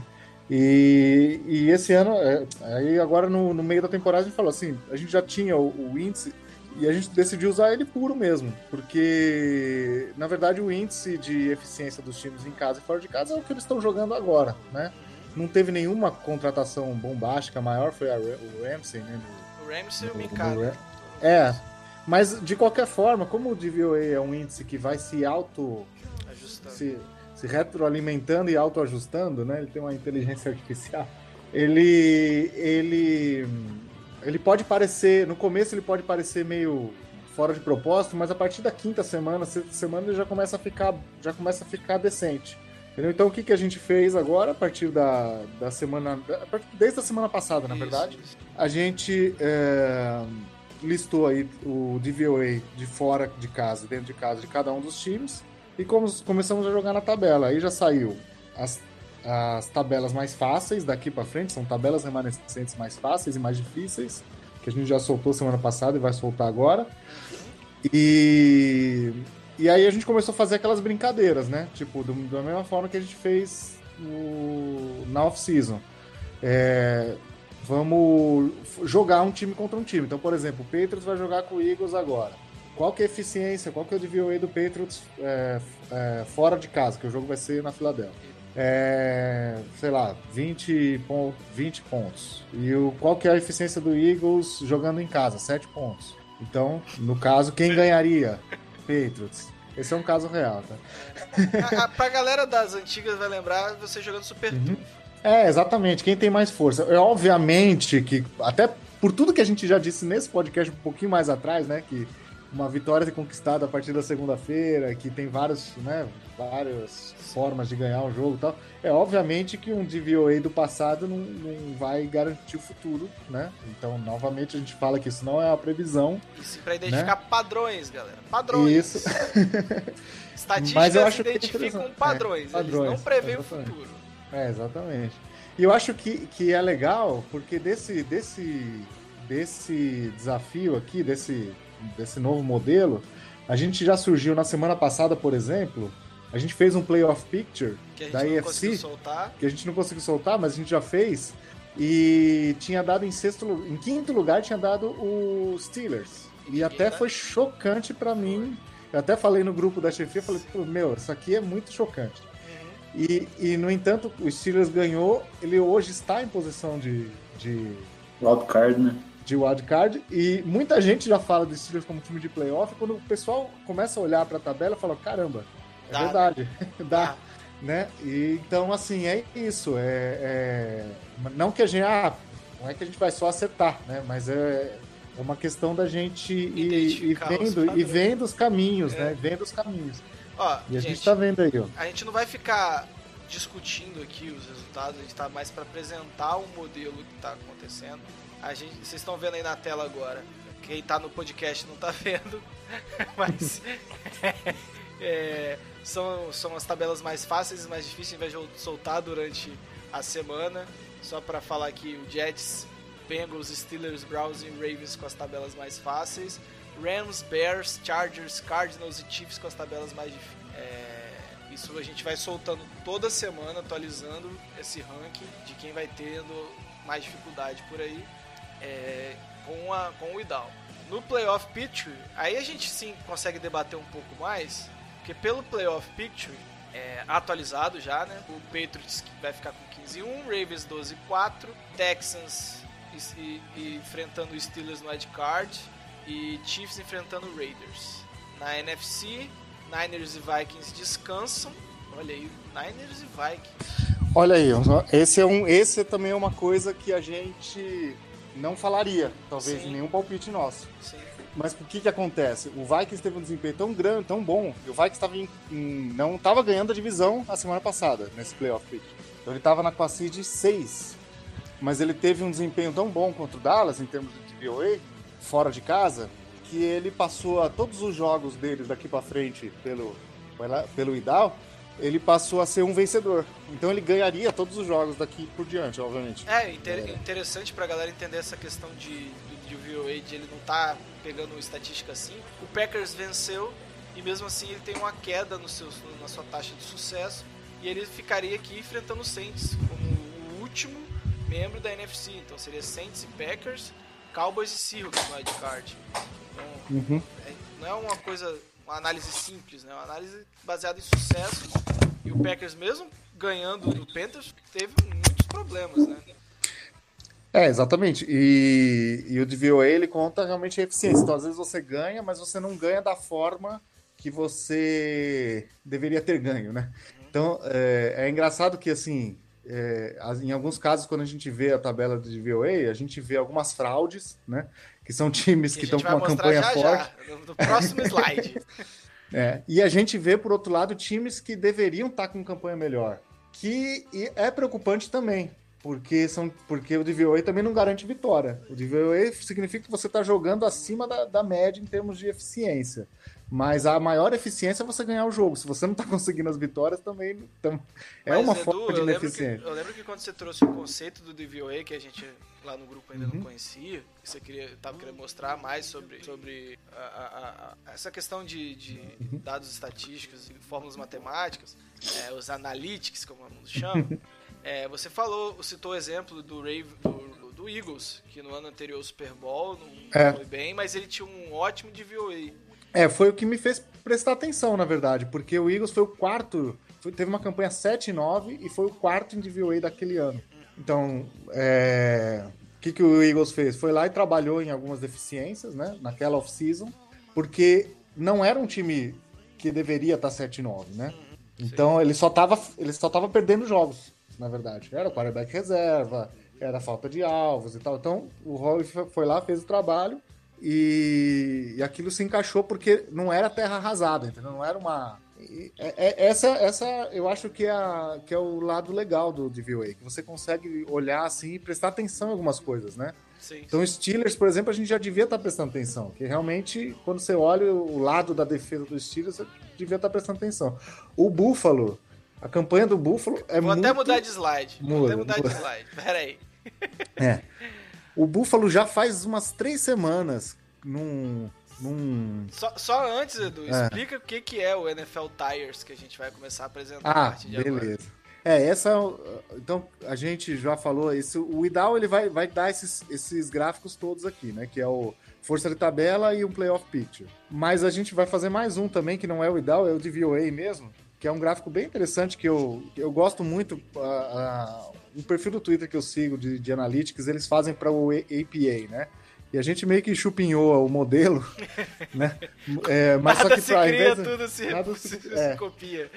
E, e esse ano, é, aí agora no, no meio da temporada, a gente falou assim: a gente já tinha o, o índice e a gente decidiu usar ele puro mesmo, porque na verdade o índice de eficiência dos times em casa e fora de casa é o que eles estão jogando agora, né? Não teve nenhuma contratação bombástica maior, foi a, o Ramsey, né? no- O Ramsey e o né? É, mas de qualquer forma, como o DVOA é um índice que vai se auto Ajustando. se, se retroalimentando e autoajustando, né? Ele tem uma inteligência artificial. Ele, ele, ele pode parecer, no começo ele pode parecer meio fora de propósito, mas a partir da quinta semana, sexta semana ele já começa a ficar, já começa a ficar decente. Entendeu? Então o que, que a gente fez agora a partir da, da semana, desde a semana passada, na verdade, isso. a gente é, listou aí o DVOA de fora de casa dentro de casa de cada um dos times e como, começamos a jogar na tabela. Aí já saiu as, as tabelas mais fáceis daqui pra frente, são tabelas remanescentes mais fáceis e mais difíceis, que a gente já soltou semana passada e vai soltar agora. E, e aí a gente começou a fazer aquelas brincadeiras, né? Tipo, do- da mesma forma que a gente fez no, na off-season. É, vamos jogar um time contra um time. Então, por exemplo, o Patriots vai jogar com o Eagles agora. Qual que é a eficiência, qual que é o DVOA do Patriots é, é, fora de casa, que o jogo vai ser na Filadélfia? É, sei lá, 20, pon- 20 pontos. E o, qual que é a eficiência do Eagles jogando em casa? 7 pontos. Então, no caso, quem ganharia? Patriots. Esse é um caso real, tá? A, a, pra galera das antigas vai lembrar você jogando Super Uhum. É, exatamente. Quem tem mais força. É obviamente que, até por tudo que a gente já disse nesse podcast um pouquinho mais atrás, né? Que uma vitória conquistada a partir da segunda-feira, que tem vários, né, várias formas de ganhar um jogo e tal. É obviamente que um DVOA do passado não, não vai garantir o futuro, né? Então, novamente, a gente fala que isso não é uma previsão. Isso pra identificar padrões, galera. Padrões. Né? Isso. Estatísticas Mas eu acho que é identificam padrões. É, padrões, Eles não preveem o futuro. É, exatamente. E eu acho que, que é legal, porque desse, desse, desse desafio aqui, desse, desse novo modelo, a gente já surgiu na semana passada, por exemplo, a gente fez um playoff picture Que a gente da soltar. que a gente não conseguiu soltar, mas a gente já fez, e tinha dado em sexto, em quinto lugar tinha dado o Steelers. E até foi chocante pra mim. Eu até falei no grupo da chefia, falei, "Pô, meu, isso aqui é muito chocante. Uhum. E, e, no entanto, o Steelers ganhou, ele hoje está em posição de, de, Wildcard, né? De wildcard, e muita gente já fala do Steelers como time de playoff, quando o pessoal começa a olhar para a tabela, fala, caramba, é Dá, né? verdade, dá, né? E, então, assim, é isso, é, é- não que a gente, ah, não é que a gente vai só acertar, né? Mas é é uma questão da gente ir, ir vendo, e vendo os caminhos, É. né? Vendo os caminhos. Ó, E a gente, gente, tá vendo aí, ó. a gente não vai ficar discutindo aqui os resultados, a gente tá mais para apresentar o modelo que tá acontecendo. A gente, vocês estão vendo aí na tela agora. Quem tá no podcast não tá vendo, mas é, são, são as tabelas mais fáceis e mais difíceis, a gente vai soltar durante a semana. Só pra falar aqui, o Jets, Bengals, Steelers, Browns e Ravens com as tabelas mais fáceis. Rams, Bears, Chargers, Cardinals e Chiefs com as tabelas mais difíceis. É, isso a gente vai soltando toda semana, atualizando esse ranking de quem vai tendo mais dificuldade por aí é, com, a, com o Idal. No Playoff Picture, aí a gente sim consegue debater um pouco mais, porque pelo Playoff Picture, é, atualizado já, né? O Patriots vai ficar com 15 e 1, Ravens 12 e 4, Texans e, e- enfrentando os Steelers no Wild Card e Chiefs enfrentando o Raiders. Na NFC, Niners e Vikings descansam. Olha aí, Niners e Vikings. Olha aí, esse é um, esse também é uma coisa que a gente não falaria, talvez, Sim. em nenhum palpite nosso. Sim. Mas o que que acontece? O Vikings teve um desempenho tão grande, tão bom, e o Vikings tava em- em- não estava ganhando a divisão a semana passada, nesse playoff pitch. Então ele estava na classe de 6. Mas ele teve um desempenho tão bom contra o Dallas, em termos de DVOA, fora de casa, que ele passou a todos os jogos dele daqui para frente pelo, pelo IDAL, ele passou a ser um vencedor. Então ele ganharia todos os jogos daqui por diante, obviamente. É, inter- interessante pra galera entender essa questão de, do, de VOA, de ele não tá pegando estatística assim. O Packers venceu e mesmo assim ele tem uma queda no seu, na sua taxa de sucesso e ele ficaria aqui enfrentando o Saints como o último membro da NFC. Então seria Saints e Packers, Cowboys e Seahawks no wildcard. Então Uhum. é- não é uma coisa, uma análise simples, né? Uma análise baseada em sucesso. E o Packers mesmo ganhando do Panthers teve muitos problemas, né? É, exatamente. E, e o DVOA ele conta realmente a eficiência. Então, às vezes você ganha, mas você não ganha da forma que você deveria ter ganho, né? Então, é, é engraçado que, assim, é, em alguns casos, quando a gente vê a tabela do DVOA, a gente vê algumas fraudes, né? Que são times que estão com uma campanha já forte. já, no, próximo slide. É, e a gente vê, por outro lado, times que deveriam estar com campanha melhor. Que é preocupante também, porque, são, porque o DVOA também não garante vitória. O DVOA significa que você está jogando acima da, da média em termos de eficiência. Mas a maior eficiência é você ganhar o jogo. Se você não está conseguindo as vitórias, também tam- é Mas, uma Edu, forma de que, ineficiência. eu lembro que quando você trouxe o conceito do DVOA, que a gente lá no grupo ainda Uhum. não conhecia, que você queria, tava querendo mostrar mais sobre, sobre a- a- a- essa questão de, de Uhum. dados estatísticos e fórmulas matemáticas, é, os analytics, como mundo chama, é, você falou, citou o exemplo do, Rave, do, do Eagles, que no ano anterior o Super Bowl não É. foi bem, mas ele tinha um ótimo DVOA. É, foi o que me fez prestar atenção, na verdade, porque o Eagles foi o quarto, foi- teve uma campanha 7-9 e foi o quarto DVOA daquele ano. Então, é, o que, que o Eagles fez? Foi lá e trabalhou em algumas deficiências, né, naquela off-season, porque não era um time que deveria estar 7-9, né? Então, ele só tava, ele só tava perdendo jogos, na verdade. Era o quarterback reserva, era falta de alvos e tal. Então, o Roy foi lá, fez o trabalho e, e aquilo se encaixou porque não era terra arrasada, entendeu? Não era uma. é- é- essa, essa eu acho que é, a- que é o lado legal do DVOA, que você consegue olhar assim e prestar atenção em algumas coisas, né? Sim, Então, Steelers, por exemplo, a gente já devia estar prestando atenção, que realmente, quando você olha o lado da defesa dos Steelers, você devia estar prestando atenção. O Buffalo, a campanha do Buffalo é Vou muito... até mudar de slide. Vou Muda, até mudar de slide. Pera aí. É. O Buffalo já faz umas três semanas num... num... Só, só antes, Edu, É. explica o que, que é o NFL Tires que a gente vai começar a apresentar a Ah, partir de agora. beleza. É, essa. Então, a gente já falou isso. O IDAL ele vai, vai dar esses, esses gráficos todos aqui, né? Que é o força de tabela e um playoff picture. Mas a gente vai fazer mais um também, que não é o IDAL, é o DVOA mesmo, que é um gráfico bem interessante que eu, eu gosto muito. A, a, o perfil do Twitter que eu sigo de, de analytics, eles fazem para o APA, né? E a gente meio que chupinhou o modelo, né? É, mas Nada só que se pra, cria, de- tudo se, nada se, se- se é. copia.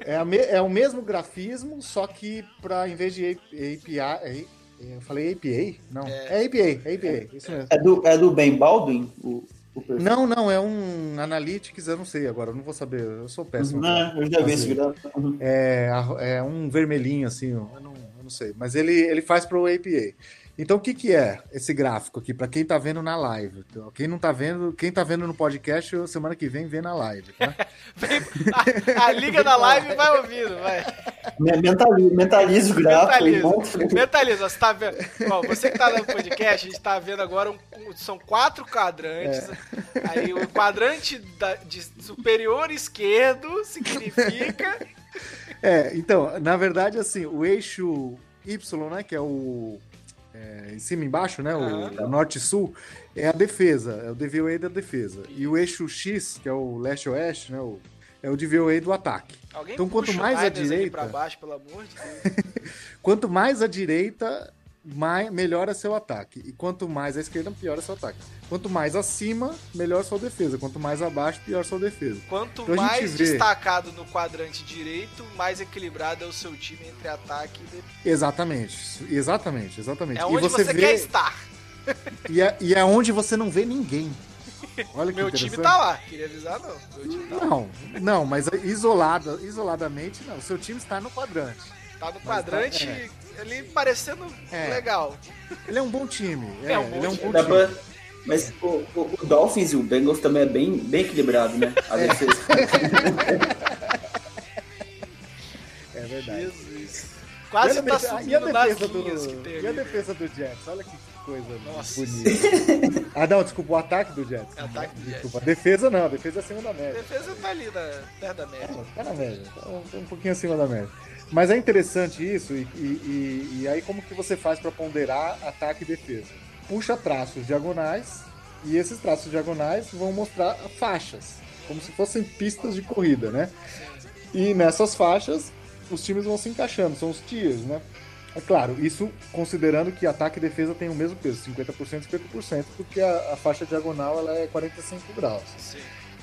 é, a me- é o mesmo grafismo, só que para em vez de API, é- eu falei APA? Não, é, APA, é APA, isso mesmo. É do, é do Ben Baldwin? O? Não, não, é um Analytics, eu não sei agora, eu não vou saber, eu sou péssimo. Não, eu já vi esse gráfico. É, é um vermelhinho assim, eu não, eu não sei, mas ele, ele faz para o APA. Então o que, que é esse gráfico aqui para quem tá vendo na live? Então, quem não tá vendo, quem tá vendo no podcast, semana que vem vê na live, tá? A, a liga da live vai ouvindo, vai. Me- Mentaliza, mentaliza o gráfico. Mentaliza. Mentaliza, você tá vendo. Bom, você que tá no podcast, a gente tá vendo agora um- são quatro quadrantes. Aí o quadrante da- de superior esquerdo significa. É, então, na verdade, assim, o eixo Y, né, que é o é, em cima e embaixo, né, o, Aham. o norte e sul, é a defesa, é o DVOA da defesa. E o eixo X, que é o leste-oeste, né, o, é o DVOA do ataque. Alguém Então, quanto mais à direita- baixo, de. Quanto mais à direita, mais, melhora seu ataque. E quanto mais à esquerda, piora seu ataque. Quanto mais acima, melhor sua defesa. Quanto mais abaixo, pior sua defesa. Quanto Então mais vê- destacado no quadrante direito, mais equilibrado é o seu time entre ataque e defesa. Exatamente, exatamente, exatamente. É e onde você, vê, quer estar. E é, e é onde você não vê ninguém. Olha Meu time tá lá. Queria avisar, não. Meu time tá lá. Não, não, mas isolada, isoladamente não. O seu time está no quadrante. Tá no Mas quadrante tá- é. Ali parecendo É. legal. Ele é um bom time. É, É um bom ele é um time. bom time. pra- Mas o, o- o Dolphins e o Bengals também é bem, bem equilibrado, né? A defesa. É verdade. Jesus. Quase E tá defe- subindo e a nas defesa do, linhas que tem E a ali. defesa do Jets? Olha que coisa Nossa. bonita. ah, não, desculpa, o ataque do Jets. É ataque do Desculpa, a defesa não, a defesa é acima da A média. defesa tá ali na, perto da média. Tá na média, tá um- tá um pouquinho acima da média. Mas é interessante isso, e, e- e- aí como que você faz para ponderar ataque e defesa? Puxa traços diagonais, e esses traços diagonais vão mostrar faixas, como se fossem pistas de corrida, né? E nessas faixas, os times vão se encaixando, são os tiers, né? É claro, isso considerando que ataque e defesa têm o mesmo peso, 50% e 50%, porque a, a faixa diagonal ela é 45 graus. Sim.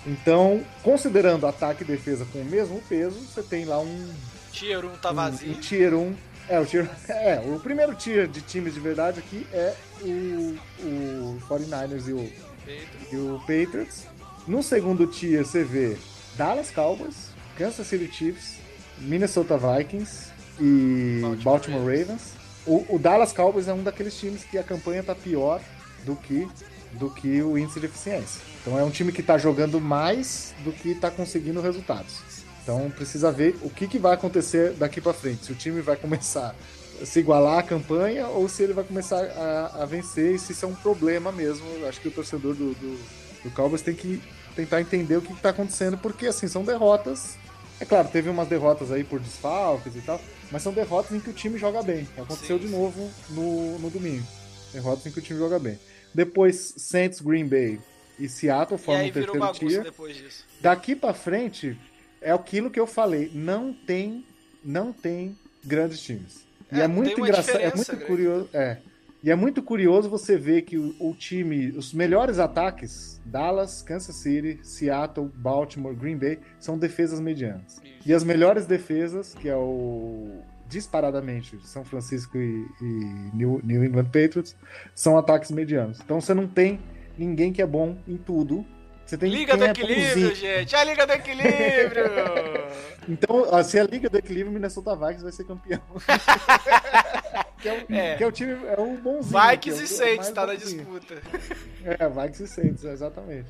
Então, considerando ataque e defesa com o mesmo peso, você tem lá um, Tier 1 tá vazio. um tier 1. É o, tier, é, o primeiro tier de times de verdade aqui é o, o 49ers e o, Feito. e o Patriots. No segundo tier você vê Dallas Cowboys, Kansas City Chiefs, Minnesota Vikings e Baltimore Baltimore, Ravens. Ravens. O, o Dallas Cowboys é um daqueles times que a campanha tá pior do que, do que o índice de eficiência. Então é um time que tá jogando mais do que tá conseguindo resultados. Então precisa ver o que, que vai acontecer daqui para frente. Se o time vai começar a se igualar à campanha ou se ele vai começar a, a vencer e se isso é um problema mesmo. Acho que o torcedor do, do, do Cowboys tem que tentar entender o que está acontecendo, porque assim, são derrotas. É claro, teve umas derrotas aí por desfalques e tal, mas são derrotas em que o time joga bem. Aconteceu Sim. de novo no, no domingo. Derrotas em que o time joga bem. Depois, Saints, Green Bay e Seattle E formam aí o terceiro tier. depois disso. Daqui pra frente é aquilo que eu falei, não tem, não tem grandes times. E É, é, muito engraçado, é muito grande. curioso, é. E é muito curioso você ver que o, o time, os melhores ataques, Dallas, Kansas City, Seattle, Baltimore, Green Bay, são defesas medianas. Isso. E as melhores defesas, que é o disparadamente São Francisco e, e New, New England Patriots, são ataques medianos. Então você não tem ninguém que é bom em tudo. Você tem Liga do é equilíbrio, gente! A Liga do Equilíbrio! Então, ó, se a Liga do Equilíbrio, Minnesota Vikings vai ser campeão. que, é o, É. que é o time, é o bonzinho. Vikings é e é Saints tá na bonzinho. disputa. É, Vikings e Saints, exatamente.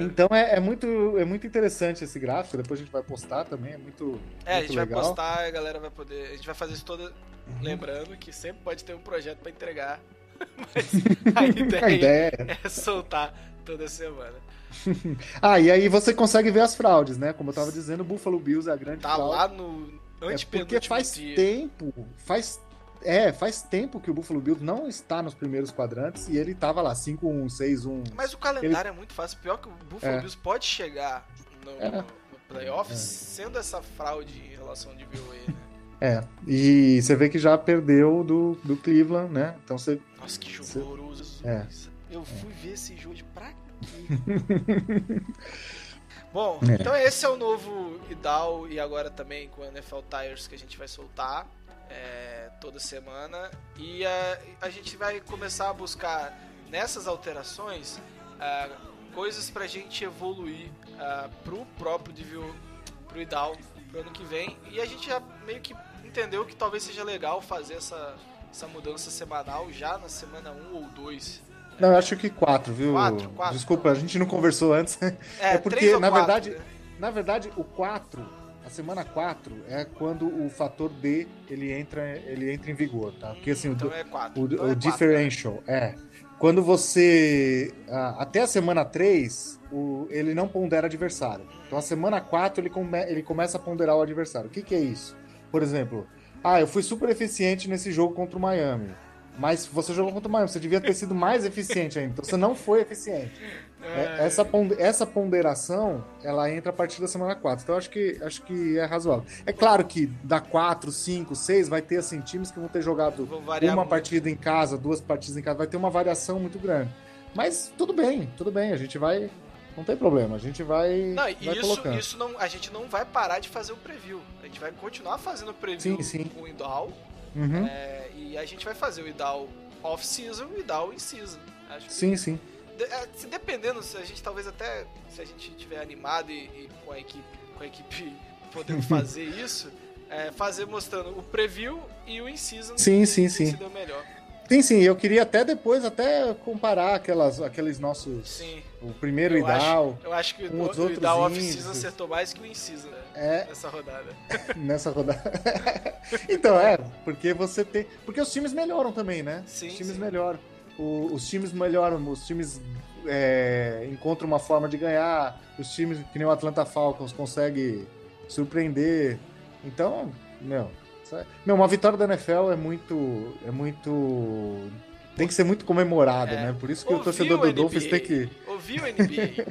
Então é, é muito, é muito interessante esse gráfico, depois a gente vai postar também, é muito, É, a muito gente vai legal. postar, a galera vai poder. A gente vai fazer isso toda. Lembrando que sempre pode ter um projeto pra entregar. Mas a A ideia ideia é- é soltar toda semana. Ah, e aí você consegue ver as fraudes, né? Como eu tava dizendo, o Buffalo Bills é a grande Tá fraude. lá no É porque faz dia. tempo, faz é, faz tempo que o Buffalo Bills não está nos primeiros quadrantes e ele tava lá 5-1, 6-1. Mas o calendário é muito fácil. Pior que o Buffalo É. Bills pode chegar no, É. no playoffs sendo essa fraude em relação de VOA, né? É, e você vê que já perdeu do, do Cleveland, né? Então você Nossa, que jogo horroroso. é. Eu fui ver esse jogo de pra? Bom, É. então esse é o novo IDAL e agora também com o NFL Tires que a gente vai soltar é, toda semana. E a, a gente vai começar a buscar nessas alterações ah, coisas pra gente evoluir ah, pro próprio DVO, pro IDAL pro ano que vem. E a gente já meio que entendeu que talvez seja legal fazer essa, essa mudança semanal já na semana 1 ou 2. Não, eu acho que quatro, viu? Quatro, quatro. Desculpa, a gente não conversou antes. É, É porque, três na quatro, verdade, né? Na verdade, o 4 a semana 4 é quando o fator D ele entra, ele entra em vigor, tá? Porque assim, o, Então é 4. o, então o é quatro, né? differential é quando você até a semana 3 o, ele não pondera adversário. Então a semana 4 ele, come, ele começa a ponderar o adversário. O que, que é isso? Por exemplo, ah, eu fui super eficiente nesse jogo contra o Miami. Mas você jogou contra o Miami, você devia ter sido mais eficiente ainda. Então você não foi eficiente. É, essa, pon- essa ponderação, ela entra a partir da semana 4. Então acho que, acho que é razoável. É claro que da 4, 5, 6 vai ter assim, times que vão ter jogado uma muito. partida em casa, duas partidas em casa, vai ter uma variação muito grande. Mas tudo bem, tudo bem, a gente vai. Não tem problema, a gente vai, Não, e vai isso, colocando. isso não, a gente não vai parar de fazer o preview. A gente vai continuar fazendo o preview Sim, sim. com o IDAL. Uhum. é, e a gente vai fazer o IDAL off-season e o IDAL in-season. Acho que Sim, sim. De- é, se dependendo, se a gente talvez até, se a gente tiver animado e, e com a equipe, com a equipe podendo fazer isso, é, fazer mostrando o preview e o in-season. Sim, que- sim, que sim. Se deu melhor. Sim, sim, eu queria até depois até comparar aquelas, aqueles nossos. Sim. O primeiro Eu IDAL acho, eu acho que com o, o IDAL off-season acertou mais que o in-season né, é nessa rodada. nessa rodada. então, é, porque você tem. Porque os times melhoram também, né? Sim, os times sim. melhoram. O- os times melhoram, os times é, encontram uma forma de ganhar, os times que nem o Atlanta Falcons consegue surpreender. Então, meu, é- meu, uma vitória da NFL é muito. É muito. Tem que ser muito comemorada, É. né? Por isso que o Ouviu, torcedor do? Dolphins tem que. Ouviu, NBA?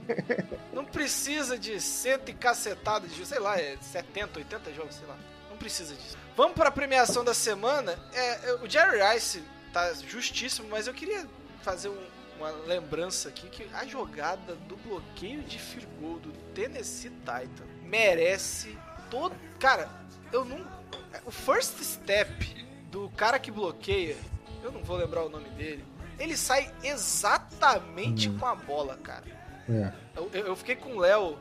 Não precisa de cento e cacetada de sei lá, é 70, 80 jogos, sei lá. Não precisa disso. Vamos pra premiação da semana. É, é, o Jerry Rice tá justíssimo, mas eu queria fazer um- uma lembrança aqui que a jogada do bloqueio de field goal do Tennessee Titan merece todo. Cara, eu não. O first step do cara que bloqueia, eu não vou lembrar o nome dele. Ele sai exatamente com a bola, cara. É. Eu, eu- fiquei com o Léo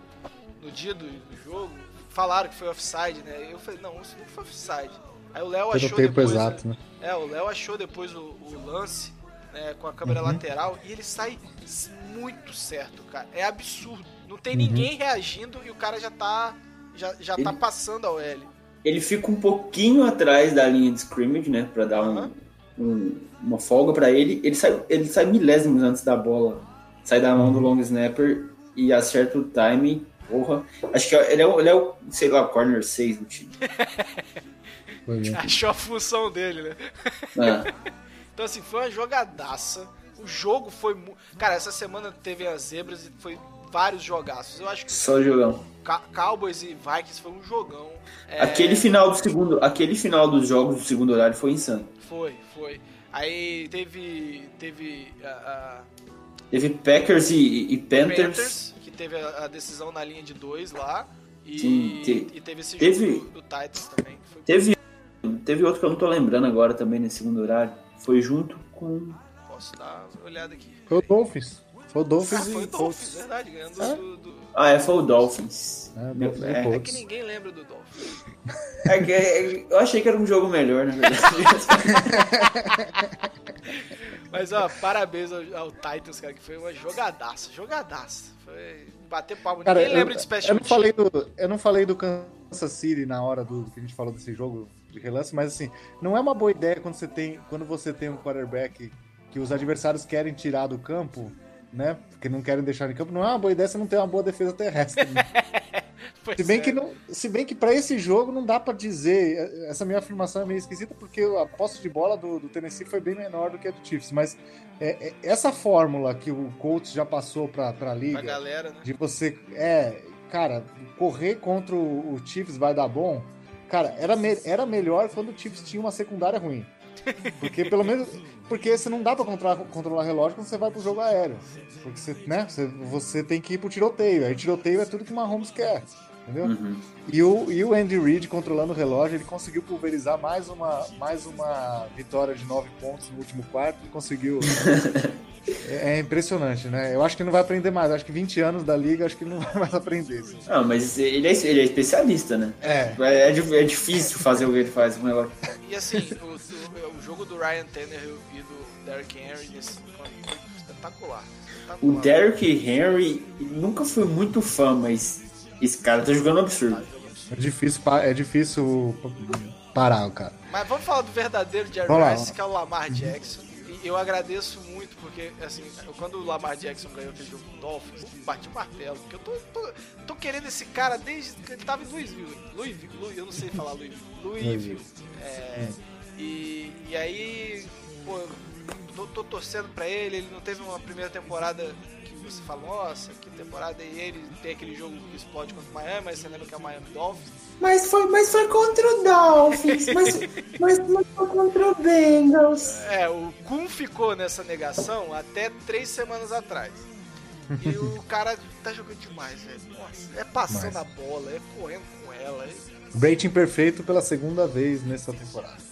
no dia do, do jogo. Falaram que foi offside, né? Eu falei, não, isso não foi offside. Aí o Léo achou tempo depois. exato, né? É, o Léo achou depois o, o lance né, com a câmera Uhum. lateral e ele sai muito certo, cara. É absurdo. Não tem Uhum. ninguém reagindo e o cara já tá. Já, já tá Ele- passando ao L. Ele fica um pouquinho atrás da linha de scrimmage, né? Pra dar um, Aham. Um- uma folga pra ele. Ele sai, ele sai milésimos antes da bola. Sai da mão do long snapper e acerta o time. Porra. Acho que ele é, o- ele é o, sei lá, corner 6 do time. Achou a função dele, né? Ah, Então, assim, foi uma jogadaça. O jogo foi. mu- Cara, essa semana teve as zebras e foi vários jogaços. Eu acho que só jogão. Cowboys e Vikings foi um jogão. É, Aquele final do segundo, aquele final dos jogos do segundo horário foi insano. Foi, foi. Aí teve. Teve. A, Teve Packers e, e a Panthers. Panthers, que teve a, a decisão na linha de dois lá. E, Sim, te- e teve esse teve- jogo do, do Titans também. que Foi, Teve, teve outro que eu não tô lembrando agora também nesse segundo horário. Foi junto com. posso dar uma olhada aqui. Foi o Dolphins. Foi o Ah, Dolphins foi o Dolphins, verdade, ganhando É? do, do- Ah, é, foi o Dolphins. É, é, É que ninguém lembra do Dolphins. É que- é- eu achei que era um jogo melhor, na verdade. Mas, ó, parabéns ao, ao Titans, cara, que foi uma jogadaça, jogadaça. Foi bater palma. Cara, Ninguém eu, lembra de special eu não falei do, eu não falei do Kansas City na hora do que a gente falou desse jogo de relance, mas assim, não é uma boa ideia quando você tem, quando você tem um quarterback que os adversários querem tirar do campo, né? Porque não querem deixar em campo, não é uma boa ideia você não ter uma boa defesa terrestre. né? Se bem é. que não, se bem que para esse jogo não dá pra dizer, essa minha afirmação é meio esquisita porque a posse de bola do, do Tennessee foi bem menor do que a do Chiefs, mas é, é, essa fórmula que o Colts já passou pra, pra Pra liga, galera, né? de você, é, cara, correr contra o, o Chiefs vai dar bom, cara, era, me- era melhor quando o Chiefs tinha uma secundária ruim. Porque pelo menos. Porque você não dá pra controlar, controlar relógio quando você vai pro jogo aéreo. Porque você, né, você, você tem que ir pro tiroteio. Aí tiroteio é tudo que o Mahomes quer. Entendeu? Uhum. E o, e o Andy Reid controlando o relógio, ele conseguiu pulverizar mais uma, mais uma vitória de nove pontos no último quarto e conseguiu. é, é impressionante, né? Eu acho que não vai aprender mais. Acho que 20 anos da liga, acho que não vai mais aprender. assim. Ah, mas ele é, ele é especialista, né? É. É, é é difícil fazer o que ele faz com o relógio. E assim, o, jogo do Ryan Tannehill e do Derrick Henry nesse foi espetacular. espetacular. O Derrick Henry nunca foi muito fã, mas esse cara tá jogando absurdo. É difícil, é difícil parar o cara. Mas vamos falar do verdadeiro Jerry. Rice, que é o Lamar Jackson. E eu agradeço muito, porque, assim, quando o Lamar Jackson ganhou aquele jogo com o Dolphins, eu bati o martelo. Porque eu tô, tô, tô querendo esse cara desde que ele tava em Louisville. Louisville, Louis- eu não sei falar Louisville. Louisville. É, e, e aí, pô, eu tô, tô torcendo pra ele. Ele não teve uma primeira temporada que você fala, nossa, que temporada. E ele tem aquele jogo que explode contra o Miami, mas você lembra que é o Miami Dolphins. Mas foi, mas foi contra o Dolphins, mas, mas, mas foi contra o Bengals. É, o Kun ficou nessa negação até três semanas atrás. E o cara tá jogando demais, velho. Nossa, é passando Demais. a bola, é correndo com ela. É... Rating perfeito pela segunda vez nessa temporada.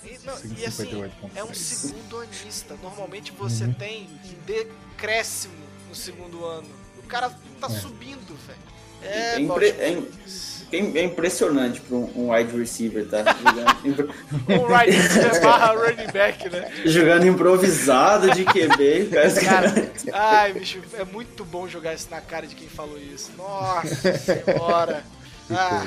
E, e assim, 58,6. é um segundo anista. Normalmente você Uhum. tem decréscimo no segundo ano. O cara tá subindo, velho. É, É impre- é- Ravens. É impressionante pra um, um wide receiver, tá? Jogando, Um right receiver barra running back, né? jogando improvisado de QB. Cara, ai, bicho, é muito bom jogar isso na cara de quem falou isso. Nossa senhora. Ah,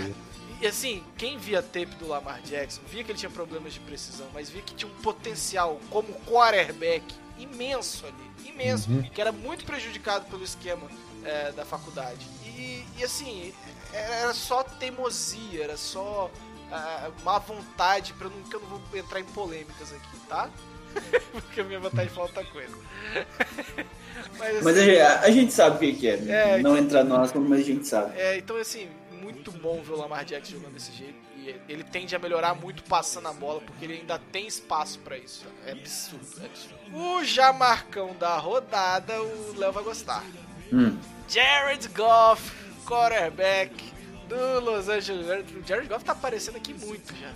e assim, quem via tape do Lamar Jackson, via que ele tinha problemas de precisão, mas via que tinha um potencial como quarterback imenso ali, imenso, que era muito prejudicado pelo esquema é, da faculdade. E, e, assim, era só teimosia, era só ah, má vontade, pra não, que eu não vou entrar em polêmicas aqui, tá? Porque a minha vontade de falar outra coisa. mas, assim, Mas a, gente- sabe o que que é. É, Não entrar no assunto, mas a gente sabe. É, então assim, muito bom ver o Lamar Jackson jogando desse jeito. E ele tende a melhorar muito passando a bola, porque ele ainda tem espaço pra isso. É absurdo, é absurdo. O Jamarcão da rodada, o Léo vai gostar. Hum. Jared Goff, quarterback do Los Angeles. O Jared Goff tá aparecendo aqui muito já.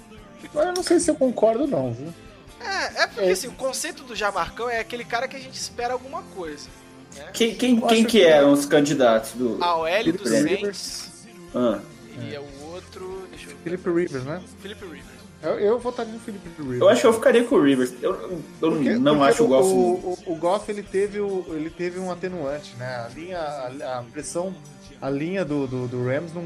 Mas eu não sei se eu concordo, não, viu? É, é porque assim, o conceito do Jamarcão é aquele cara que a gente espera alguma coisa. Né? Quem, quem, quem que que- eram os candidatos do. A OL do Felipe Saints Ah, e é o outro. Deixa eu ver. Felipe Rivers, né? Felipe Rivers. Eu, eu votaria no Felipe Rivers. eu acho que eu ficaria com o Rivers. Eu, eu Porque- não porque acho o Goff. O, o, o Goff ele teve, o, ele teve um atenuante, né? A linha, a, a pressão, a linha do, do, do Rams não,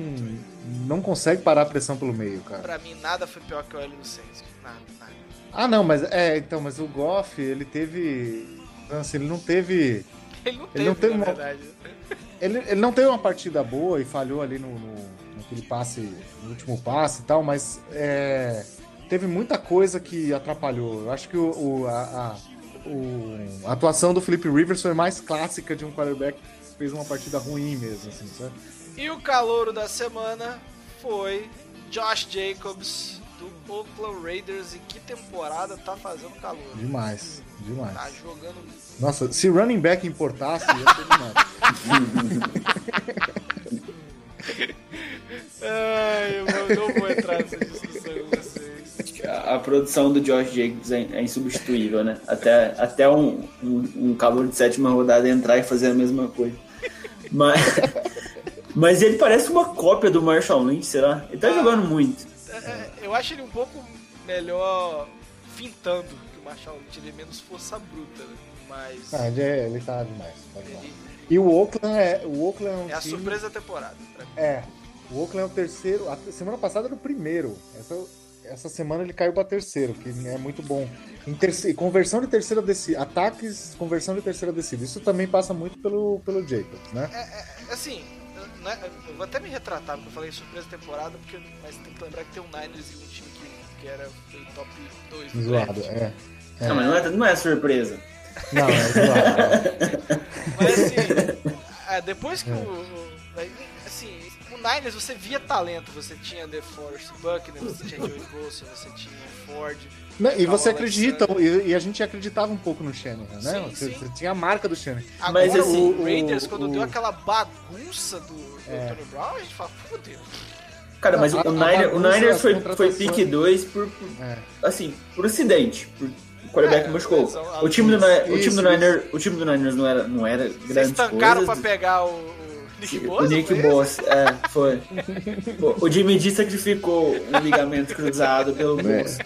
não consegue parar a pressão pelo meio, cara. Pra mim, nada foi pior que o L do Saints. Nada, nada. Ah, não, mas é, então, mas o Goff ele teve, assim, ele não teve, Ele não teve, Ele não teve na uma- verdade. Ele, ele não teve uma partida boa e falhou ali no, no naquele passe, no último passe e tal, mas é, teve muita coisa que atrapalhou. Eu acho que o, o- a, a- o- a atuação do Felipe Rivers foi mais clássica de um quarterback que fez uma partida ruim mesmo, assim? E o calouro da semana foi Josh Jacobs do Oakland Raiders. E que temporada tá fazendo calor? Demais, Tá demais. jogando. Nossa, se running back importasse, ia ser demais. Ai, eu não vou entrar nessa discussão com vocês. A, a produção do Josh Jacobs é, é insubstituível, né? Até, até um, um, um calor de sétima rodada entrar e fazer a mesma coisa. Mas, mas ele parece uma cópia do Marshall Lynch, será? Ele tá jogando muito. É, é, eu acho ele um pouco melhor fintando que o Marshall Lynch. Ele é menos força bruta, né? Mas. Ah, ele, é- ele tá demais. Tá demais. ele E o Oakland é, o Oakland é um é a time- surpresa da temporada. Pra mim. É, o Oakland é o terceiro. A semana passada era o primeiro. Essa, essa semana ele caiu para terceiro, que é muito bom. Terce- conversão de terceira descida, ataques, conversão de terceira descida. Isso também passa muito pelo, pelo Jacobs, né? É, assim, né, eu vou até me retratar porque eu falei surpresa da temporada, porque, mas tem que lembrar que tem um Niners e um time que, que era foi top 2 do Zoado, é. É. Não, mas não é, não é surpresa. Não, é zoado. Mas assim, é, depois que o, o- Assim, o Niners você via talento, você tinha The Forest Buckner, você tinha Joey Bosa, você tinha Ford. Não, e você acredita, e, e a gente acreditava um pouco no Shanahan, né? Sim, você, sim. você tinha a marca do Shanahan. Agora Mas, assim, o Raiders, quando o- deu aquela bagunça do, do É. Tony Brown, a gente fala, fudeu. Cara, mas o, A- o Niner- o Niners foi, foi pick 2 por, por- É. assim, por acidente. Por, o quarterback É, machucou. O time do, Ni- o time Isso, do Niners, o time do Niners não era, não era Vocês grande tancaram coisa. pra pegar o, o Nick O? Nick? Boss, é, foi. Pô, o Jimmy D sacrificou um ligamento cruzado pelo Boss.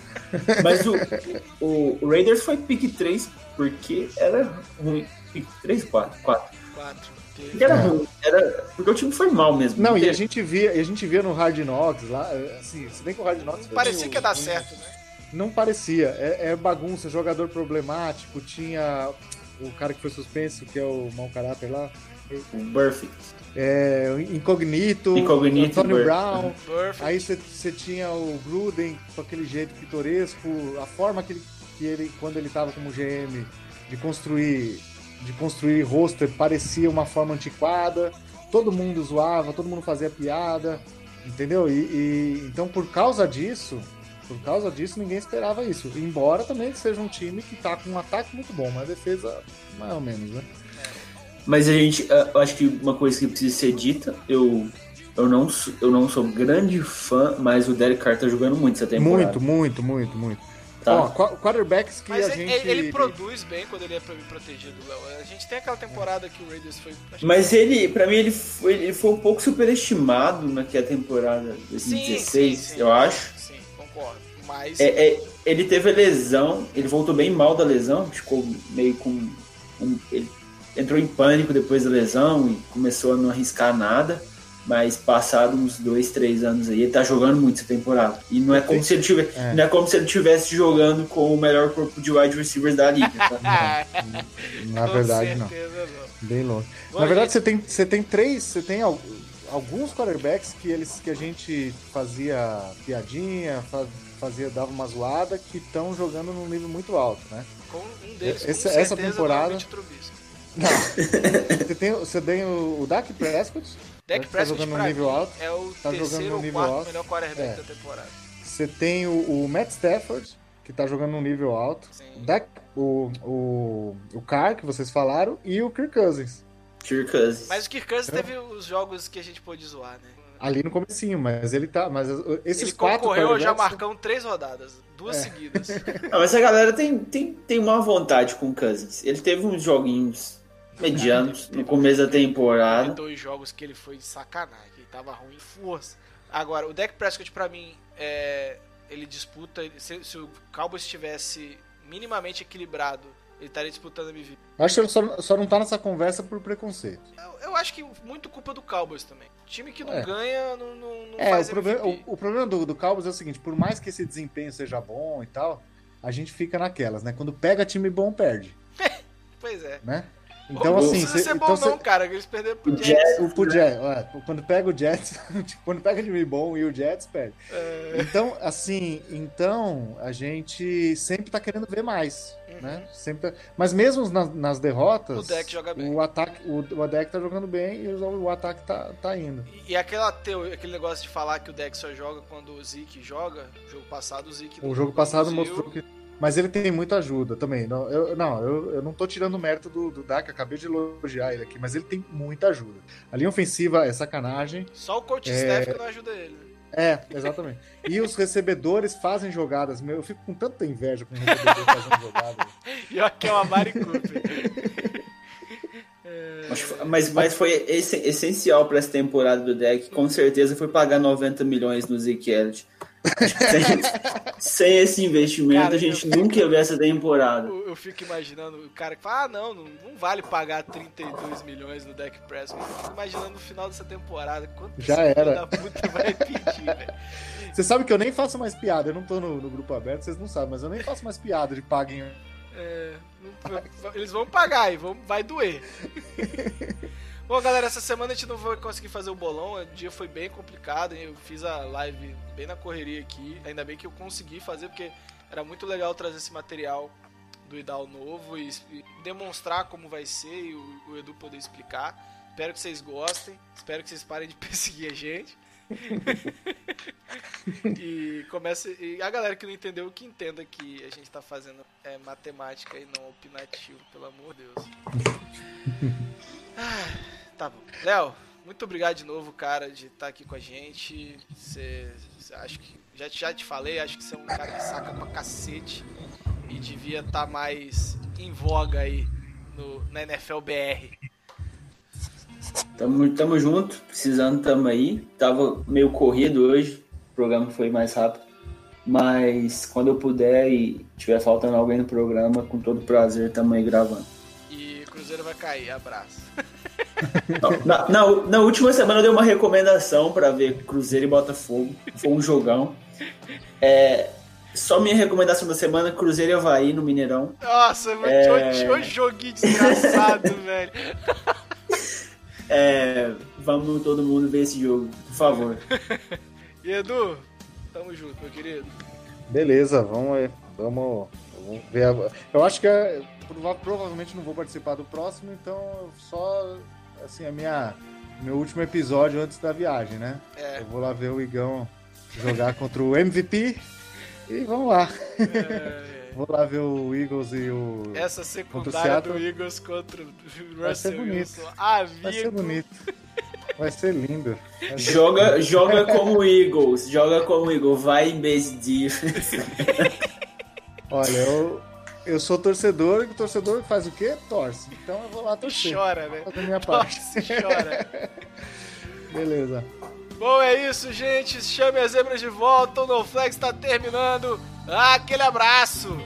Mas o, o Raiders foi pick 3 porque era ruim. Pick 3, 4, 4. 4. Porque era ruim, era, porque o time foi mal mesmo. Não, e a gente via, a gente via no Hard Knocks lá, é, assim, se bem que o Hard Knocks Parecia tinha que ia dar certo, né? Não parecia, é, é bagunça, jogador problemático, tinha o cara que foi suspenso, que é o mau caráter lá, O Burfict. É, Incognito, Incognito, Antônio Brown, Perfect. aí você tinha o Gruden com aquele jeito pitoresco, a forma que ele, que ele quando ele tava como GM, de construir, de construir roster, parecia uma forma antiquada, todo mundo zoava, todo mundo fazia piada, entendeu? E, e- então por causa disso, por causa disso ninguém esperava isso. Embora também seja um time que tá com um ataque muito bom, mas a defesa mais ou menos, né? Mas a gente, ah, eu acho que uma coisa que precisa ser dita, eu, eu, não, sou- eu não sou grande fã, mas o Derek Carr tá jogando muito essa temporada. Muito, muito, muito, muito. Tá? Ó, qua- quarterbacks que Mas a ele, gente ele produz bem quando ele é pro- protegido, Léo. A gente tem aquela temporada que o Raiders foi. Mas ele, pra mim, ele foi, ele foi um pouco superestimado naquela temporada de 2016, eu acho. Sim, concordo. Mas. É, é, ele teve a lesão, ele voltou bem mal da lesão, ficou meio com. um- ele entrou em pânico depois da lesão e começou a não arriscar nada. Mas passado uns dois, três anos aí, ele tá jogando muito essa temporada. E não é como se ele tivesse, É. não é como se ele tivesse jogando com o melhor corpo de wide receivers da liga. Tá? Ah, Na verdade, não. não. Bem longe. Bom, Na verdade, gente- você tem, você tem três, você tem al- alguns quarterbacks que eles que a gente fazia piadinha, fa- fazia dava uma zoada, que estão jogando num nível muito alto, né? Com um deles, Esse- com essa certeza, temporada- não. Você tem, você tem o, o Dak Prescott, Dak tá Prescott, jogando nível mim, alto. é o Tá terceiro ou quarto alto. melhor quarterback É. da temporada. Você tem o, o Matt Stafford, que tá jogando num nível alto. Sim. O, Dak, o, o, o Carr, que vocês falaram, e o Kirk Cousins. Kirk Cousins. Mas o Kirk Cousins teve os jogos que a gente pôde zoar, né? Ali no comecinho, mas ele tá. Mas esses Ele quatro concorreu ao já marcão três rodadas, duas É. seguidas. Ah, mas a galera tem, tem, tem uma vontade com o Cousins. Ele teve uns joguinhos medianos no começo da temporada. dois jogos que ele foi de sacanagem, ele tava ruim em força. Agora, o Dak Prescott, pra mim, é, ele disputa. Se, se o Cowboys estivesse minimamente equilibrado, ele estaria disputando MVP. Acho que ele só, só não tá nessa conversa por preconceito. Eu, eu acho que muito culpa do Cowboys também. Time que não É. ganha não, não, não É, faz o problema, o, o problema do, do Cowboys é o seguinte: por mais que esse desempenho seja bom e tal, a gente fica naquelas, né? Quando pega time bom, perde, Pois é. né? Então, não assim. precisa cê- ser então bom, cê- não, cara. Eles perderam pro O Jets. Jets- o, pro Jets, é, quando pega o Jets, tipo, quando pega time bom e o Jets perde. É, Então, assim, então a gente sempre tá querendo ver mais, né? Sempre tá- Mas mesmo nas, nas derrotas, Uhum. O Dak joga bem. O ataque, o, o Dak tá jogando bem e o, o ataque tá, tá indo. E, e aquela teo, aquele negócio de falar que o Dak só joga quando o Zeke joga, o jogo passado o Zeke O não jogo passado mostrou que. Mas ele tem muita ajuda também. Não, eu, não, eu, eu não tô tirando o mérito do, do Dak, acabei de elogiar ele aqui, mas ele tem muita ajuda. A linha ofensiva é sacanagem. Só o coach É. staff que não ajuda ele. É, exatamente. E os recebedores fazem jogadas. Meu, eu fico com tanta inveja com o recebedor fazendo jogadas. E ó, que é uma Mari Cooper. Mas, foi- mas, mas foi esse- essencial para essa temporada do deck. Com certeza foi pagar 90 milhões no Zeke Elliott. Sem, sem esse investimento, Cara, a gente eu- nunca ia ver essa temporada. Eu, eu fico imaginando o cara que fala, ah, não, não, não vale pagar 32 milhões no Dak Prescott. Eu fico imaginando no final dessa temporada quanto Já era. da puta vai pedir, velho. Você sabe que eu nem faço mais piada. Eu não tô no, no grupo aberto, vocês não sabem, mas eu nem faço mais piada de paguem. É, não- eles vão pagar e vão, vai doer. Bom, galera, essa semana a gente não vai conseguir fazer o bolão. O dia foi bem complicado. hein? Eu fiz a live bem na correria aqui. Ainda bem que eu consegui fazer, porque era muito legal trazer esse material do Idal novo e, e demonstrar como vai ser e o, o Edu poder explicar. Espero que vocês gostem. Espero que vocês parem de perseguir a gente. e comece e a galera que não entendeu que entenda que a gente tá fazendo é, matemática e não opinativo, pelo amor de Deus. Ah, tá bom. Léo, muito obrigado de novo, cara, de estar aqui com a gente. Você acho que já, já te falei, acho que você é um cara que saca pra cacete e devia estar mais em voga aí no, na NFL BR. Tamo, tamo junto, precisando, tamo aí. Tava meio corrido hoje, o programa foi mais rápido. Mas quando eu puder e tiver faltando alguém no programa, com todo prazer, tamo aí gravando. E Cruzeiro vai cair, abraço. Na, na, na última semana eu dei uma recomendação pra ver Cruzeiro e Botafogo. Foi um jogão. É, só minha recomendação da semana: Cruzeiro e Havaí no Mineirão. Nossa, É. que que joguinho desgraçado, velho. É, vamos todo mundo ver esse jogo, por favor. E Edu, tamo junto, meu querido. Beleza, vamos, aí, vamos, vamos ver. a- Eu acho que é, prova- provavelmente não vou participar do próximo, então só assim a minha meu último episódio antes da viagem, né? É. Eu vou lá ver o Igão jogar contra o MVP e vamos lá. É, Vou lá ver o Eagles e o Essa Contra o secundária do. Eagles contra o Vai ser Russell bonito. Wilson. Ah, vai ser Amigo. bonito. Vai ser lindo. Vai ser Joga, joga como Eagles, joga como Eagles, vai em base defense. Olha, eu, eu sou torcedor e o torcedor faz o quê? Torce. Então eu vou lá torcer. Chora, né? Fazer minha parte. Nossa, chora. Beleza. Bom, é isso, gente. Chame as zebras de volta. O No Flex tá terminando. Aquele abraço.